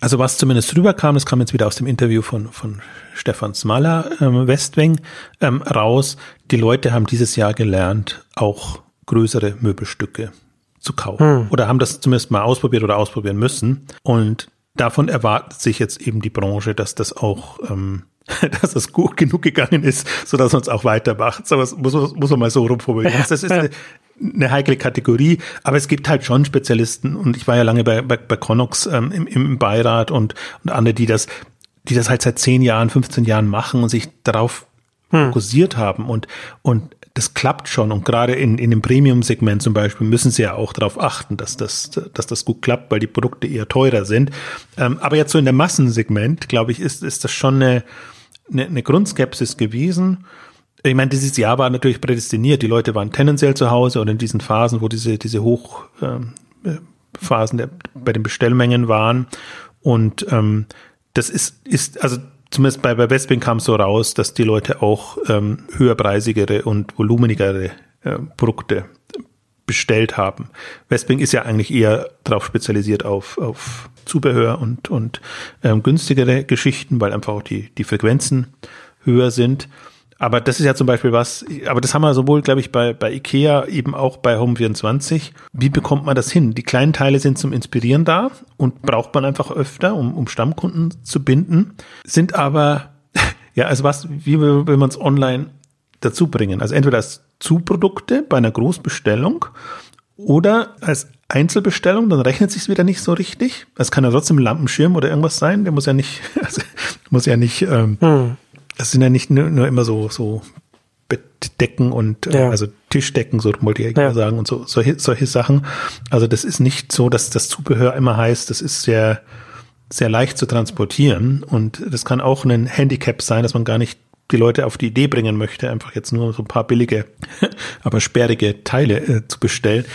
Also was zumindest rüberkam, das kam jetzt wieder aus dem Interview von, von Stefan Smaller, ähm, Westwing, ähm, raus. Die Leute haben dieses Jahr gelernt, auch größere Möbelstücke zu kaufen. Hm. Oder haben das zumindest mal ausprobiert oder ausprobieren müssen. Und davon erwartet sich jetzt eben die Branche, dass das auch, ähm, dass das gut genug gegangen ist, so dass man es auch weitermacht. So was muss, muss man mal so rumformulieren. Das ist eine, eine heikle Kategorie, aber es gibt halt schon Spezialisten und ich war ja lange bei, bei, bei Connox ähm, im, im Beirat und, und andere, die das, die das halt seit zehn Jahren, 15 Jahren machen und sich darauf hm. fokussiert haben und, und das klappt schon. Und gerade in, in dem Premium-Segment zum Beispiel müssen sie ja auch darauf achten, dass das, dass das gut klappt, weil die Produkte eher teurer sind. Ähm, aber jetzt so in der Massensegment, glaube ich, ist, ist das schon eine, eine, eine Grundskepsis gewesen. Ich meine, dieses Jahr war natürlich prädestiniert. Die Leute waren tendenziell zu Hause und in diesen Phasen, wo diese, diese Hochphasen ähm, der, bei den Bestellmengen waren. Und ähm, das ist, ist, also zumindest bei, bei Westwing kam es so raus, dass die Leute auch ähm, höherpreisigere und volumenigere äh, Produkte bestellt haben. Westwing ist ja eigentlich eher darauf spezialisiert auf, auf Zubehör und, und ähm, günstigere Geschichten, weil einfach auch die, die Frequenzen höher sind. Aber das ist ja zum Beispiel was, aber das haben wir sowohl, glaube ich, bei, bei IKEA, eben auch bei Home24. Wie bekommt man das hin? Die kleinen Teile sind zum Inspirieren da und braucht man einfach öfter, um, um Stammkunden zu binden, sind aber, ja, also was, wie will, man es online dazu bringen? Also entweder als Zuprodukte bei einer Großbestellung oder als Einzelbestellung, dann rechnet sich wieder nicht so richtig. Es kann ja trotzdem Lampenschirm oder irgendwas sein, der muss ja nicht, also, muss ja nicht ähm, hm das sind ja nicht nur, nur immer so, so Bettdecken und äh, ja. also Tischdecken, so wollte ich ja. sagen, und so solche, solche Sachen. Also das ist nicht so, dass das Zubehör immer heißt, das ist sehr, sehr leicht zu transportieren. Und das kann auch ein Handicap sein, dass man gar nicht die Leute auf die Idee bringen möchte, einfach jetzt nur so ein paar billige, aber sperrige Teile äh, zu bestellen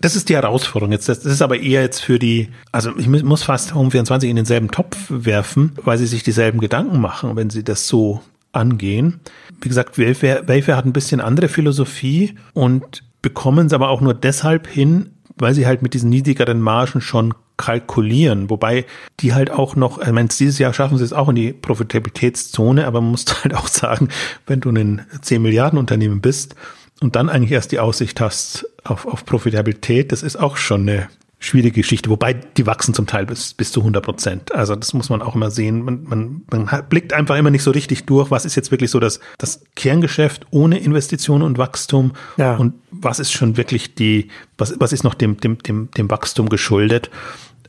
das ist die Herausforderung jetzt. Das, ist aber eher jetzt für die, also ich muss fast Home24 in denselben Topf werfen, weil sie sich dieselben Gedanken machen, wenn sie das so angehen. Wie gesagt, Wayfair, Wayfair hat ein bisschen andere Philosophie und bekommen es aber auch nur deshalb hin, weil sie halt mit diesen niedrigeren Margen schon kalkulieren, wobei die halt auch noch, ich meine, dieses Jahr schaffen sie es auch in die Profitabilitätszone, aber man muss halt auch sagen, wenn du ein 10 Milliarden Unternehmen bist, und dann eigentlich erst die Aussicht hast auf, auf Profitabilität, das ist auch schon eine schwierige Geschichte, wobei die wachsen zum Teil bis, bis zu 100 Prozent. Also das muss man auch immer sehen. Man, man, man blickt einfach immer nicht so richtig durch, was ist jetzt wirklich so das, das Kerngeschäft ohne Investitionen und Wachstum ja. und was ist schon wirklich die, was, was ist noch dem, dem, dem, dem Wachstum geschuldet.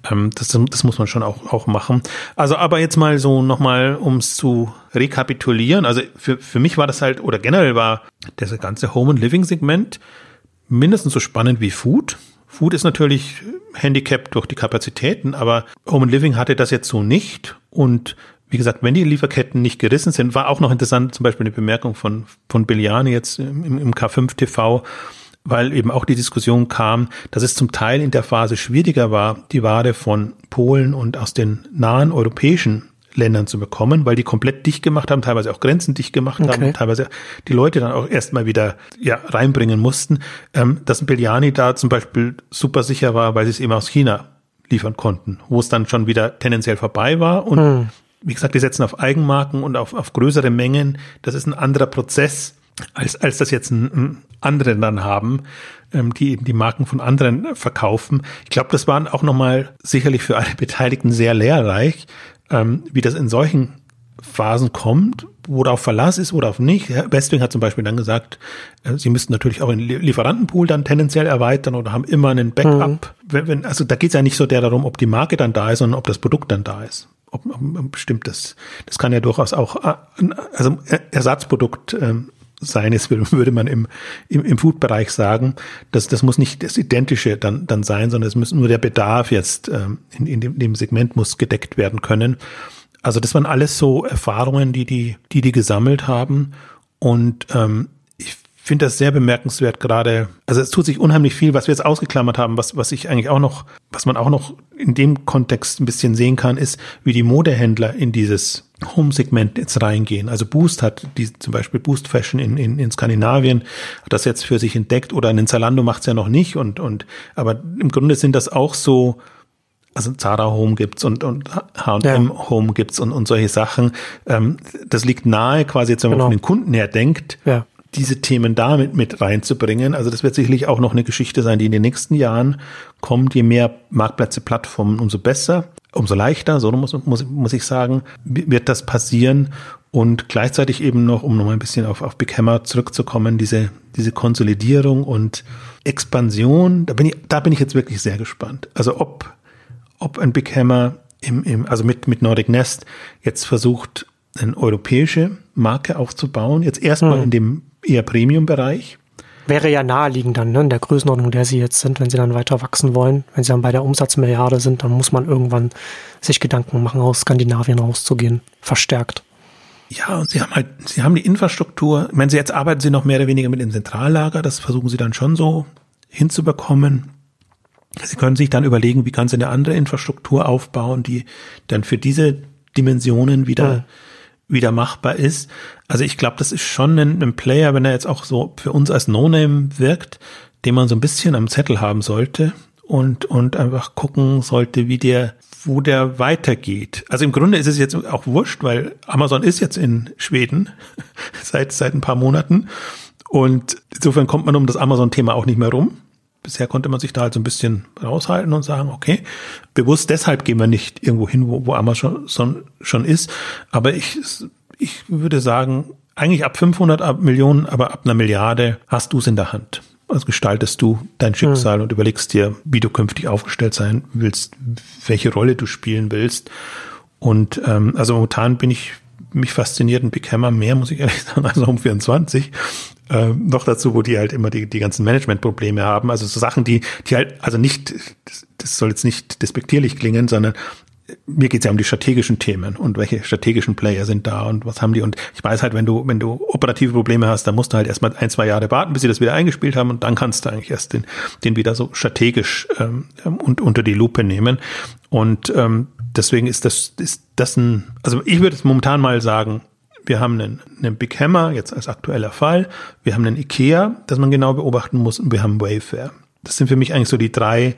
Ähm, das, das muss man schon auch, auch machen. Also aber jetzt mal so nochmal, um es zu rekapitulieren. Also für, für mich war das halt, oder generell war das ganze Home and Living Segment mindestens so spannend wie Food. Food ist natürlich handicapped durch die Kapazitäten, aber Home and Living hatte das jetzt so nicht. Und wie gesagt, wenn die Lieferketten nicht gerissen sind, war auch noch interessant, zum Beispiel eine Bemerkung von, von Biliani jetzt im, im K5 TV, weil eben auch die Diskussion kam, dass es zum Teil in der Phase schwieriger war, die Ware von Polen und aus den nahen europäischen Ländern zu bekommen, weil die komplett dicht gemacht haben, teilweise auch Grenzen dicht gemacht okay. haben, teilweise die Leute dann auch erstmal wieder ja, reinbringen mussten, ähm, dass Biljani da zum Beispiel super sicher war, weil sie es eben aus China liefern konnten, wo es dann schon wieder tendenziell vorbei war und hm. wie gesagt, die setzen auf Eigenmarken und auf, auf größere Mengen. Das ist ein anderer Prozess, als, als das jetzt ein, ein andere dann haben, ähm, die eben die Marken von anderen verkaufen. Ich glaube, das waren auch nochmal sicherlich für alle Beteiligten sehr lehrreich, ähm, wie das in solchen Phasen kommt, worauf Verlass ist, worauf nicht. Westwing hat zum Beispiel dann gesagt, äh, sie müssten natürlich auch den Lieferantenpool dann tendenziell erweitern oder haben immer einen Backup. Mhm. Wenn, wenn, also da geht es ja nicht so der darum, ob die Marke dann da ist, sondern ob das Produkt dann da ist. Ob, ob bestimmt das, das kann ja durchaus auch äh, also Ersatzprodukt ähm, seines würde man im, im, im Food-Bereich sagen. Das, das muss nicht das Identische dann, dann sein, sondern es muss nur der Bedarf jetzt ähm, in, in, dem, dem Segment muss gedeckt werden können. Also das waren alles so Erfahrungen, die die, die, die gesammelt haben. Und ähm, finde das sehr bemerkenswert gerade. Also es tut sich unheimlich viel, was wir jetzt ausgeklammert haben, was, was ich eigentlich auch noch, was man auch noch in dem Kontext ein bisschen sehen kann, ist, wie die Modehändler in dieses Home-Segment jetzt reingehen. Also Boost hat die, zum Beispiel Boost Fashion in, in, in Skandinavien, hat das jetzt für sich entdeckt oder in Zalando macht es ja noch nicht und, und, aber im Grunde sind das auch so, also Zara Home gibt's und, und H&M ja. Home gibt's und, und solche Sachen. Ähm, das liegt nahe quasi jetzt, wenn man genau. von den Kunden her denkt. Ja diese Themen damit mit reinzubringen. Also das wird sicherlich auch noch eine Geschichte sein, die in den nächsten Jahren kommt. Je mehr Marktplätze, Plattformen, umso besser, umso leichter, so muss, muss, muss ich sagen, wird das passieren. Und gleichzeitig eben noch, um nochmal ein bisschen auf, auf Big Hammer zurückzukommen, diese, diese Konsolidierung und Expansion, da bin ich, da bin ich jetzt wirklich sehr gespannt. Also ob, ob ein Big Hammer im, im, also mit, mit Nordic Nest jetzt versucht, eine europäische Marke aufzubauen, jetzt erstmal hm. in dem eher Premium-Bereich. Wäre ja naheliegend dann, ne, in der Größenordnung, der sie jetzt sind, wenn sie dann weiter wachsen wollen. Wenn sie dann bei der Umsatzmilliarde sind, dann muss man irgendwann sich Gedanken machen, aus Skandinavien rauszugehen. Verstärkt. Ja, und sie haben halt, sie haben die Infrastruktur. Ich meine, sie jetzt arbeiten sie noch mehr oder weniger mit dem Zentrallager. Das versuchen sie dann schon so hinzubekommen. Sie können sich dann überlegen, wie kann sie eine andere Infrastruktur aufbauen, die dann für diese Dimensionen wieder ja wieder machbar ist. Also ich glaube, das ist schon ein, ein, Player, wenn er jetzt auch so für uns als No-Name wirkt, den man so ein bisschen am Zettel haben sollte und, und einfach gucken sollte, wie der, wo der weitergeht. Also im Grunde ist es jetzt auch wurscht, weil Amazon ist jetzt in Schweden seit, seit ein paar Monaten. Und insofern kommt man um das Amazon-Thema auch nicht mehr rum. Bisher konnte man sich da halt so ein bisschen raushalten und sagen, okay, bewusst deshalb gehen wir nicht irgendwo hin, wo, wo Amazon schon ist. Aber ich, ich würde sagen, eigentlich ab 500 Millionen, aber ab einer Milliarde hast du es in der Hand. Also gestaltest du dein hm. Schicksal mhm. und überlegst dir, wie du künftig aufgestellt sein willst, welche Rolle du spielen willst. Und ähm, also momentan bin ich mich fasziniert ein Big Hammer mehr, muss ich ehrlich sagen, als Home 24. Äh, noch dazu, wo die halt immer die, die ganzen Managementprobleme haben. Also so Sachen, die, die halt, also nicht, das, das soll jetzt nicht despektierlich klingen, sondern mir geht's ja um die strategischen Themen und welche strategischen Player sind da und was haben die. Und ich weiß halt, wenn du, wenn du operative Probleme hast, dann musst du halt erstmal ein, zwei Jahre warten, bis sie das wieder eingespielt haben und dann kannst du eigentlich erst den, den wieder so strategisch ähm, und unter die Lupe nehmen. Und ähm, deswegen ist das, ist das ein, also ich würde es momentan mal sagen, wir haben einen, einen Big Hammer, jetzt als aktueller Fall, wir haben einen IKEA, das man genau beobachten muss, und wir haben Wayfair. Das sind für mich eigentlich so die drei,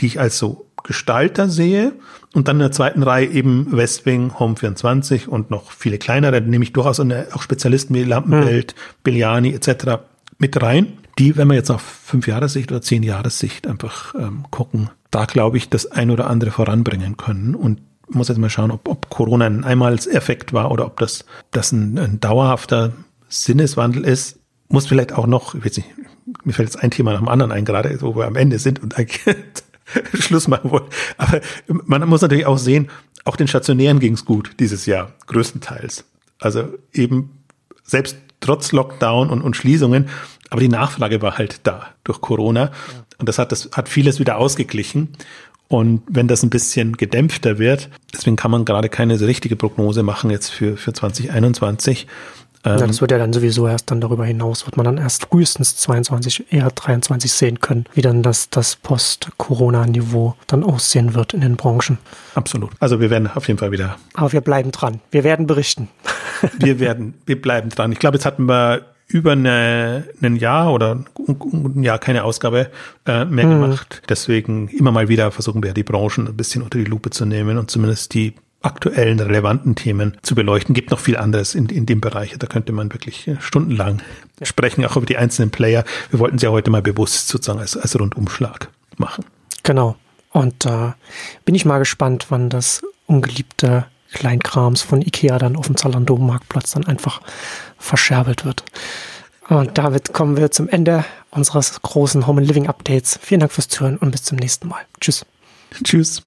die ich als so Gestalter sehe. Und dann in der zweiten Reihe eben Westwing, Home 24 und noch viele kleinere, nehme ich durchaus eine, auch Spezialisten wie Lampenwelt, hm. Bigliani etc. mit rein, die, wenn wir jetzt auf fünf Jahressicht oder zehn Jahressicht einfach ähm, gucken, da glaube ich, das ein oder andere voranbringen können. Und muss jetzt mal schauen, ob, ob Corona ein Einmalseffekt war oder ob das, das ein, ein dauerhafter Sinneswandel ist. Muss vielleicht auch noch, ich weiß nicht, mir fällt jetzt ein Thema nach dem anderen ein, gerade wo wir am Ende sind und eigentlich Schluss machen wollen. Aber man muss natürlich auch sehen, auch den Stationären ging es gut dieses Jahr, größtenteils. Also eben selbst trotz Lockdown und, und Schließungen, aber die Nachfrage war halt da durch Corona. Ja. Und das hat, das hat vieles wieder ausgeglichen. Und wenn das ein bisschen gedämpfter wird, deswegen kann man gerade keine so richtige Prognose machen jetzt für, für 2021. Ja, das ähm, wird ja dann sowieso erst dann darüber hinaus, wird man dann erst frühestens 22, eher 23 sehen können, wie dann das, das Post-Corona-Niveau dann aussehen wird in den Branchen. Absolut. Also wir werden auf jeden Fall wieder. Aber wir bleiben dran. Wir werden berichten. wir werden, wir bleiben dran. Ich glaube, jetzt hatten wir über eine, ein Jahr oder ein Jahr keine Ausgabe äh, mehr mhm. gemacht. Deswegen immer mal wieder versuchen wir die Branchen ein bisschen unter die Lupe zu nehmen und zumindest die aktuellen, relevanten Themen zu beleuchten. Gibt noch viel anderes in, in dem Bereich. Da könnte man wirklich äh, stundenlang ja. sprechen, auch über die einzelnen Player. Wir wollten sie ja heute mal bewusst sozusagen als, als Rundumschlag machen. Genau. Und da äh, bin ich mal gespannt, wann das ungeliebte Kleinkrams von Ikea dann auf dem Zalando-Marktplatz dann einfach verscherbelt wird. Und damit kommen wir zum Ende unseres großen Home and Living Updates. Vielen Dank fürs Zuhören und bis zum nächsten Mal. Tschüss. Tschüss.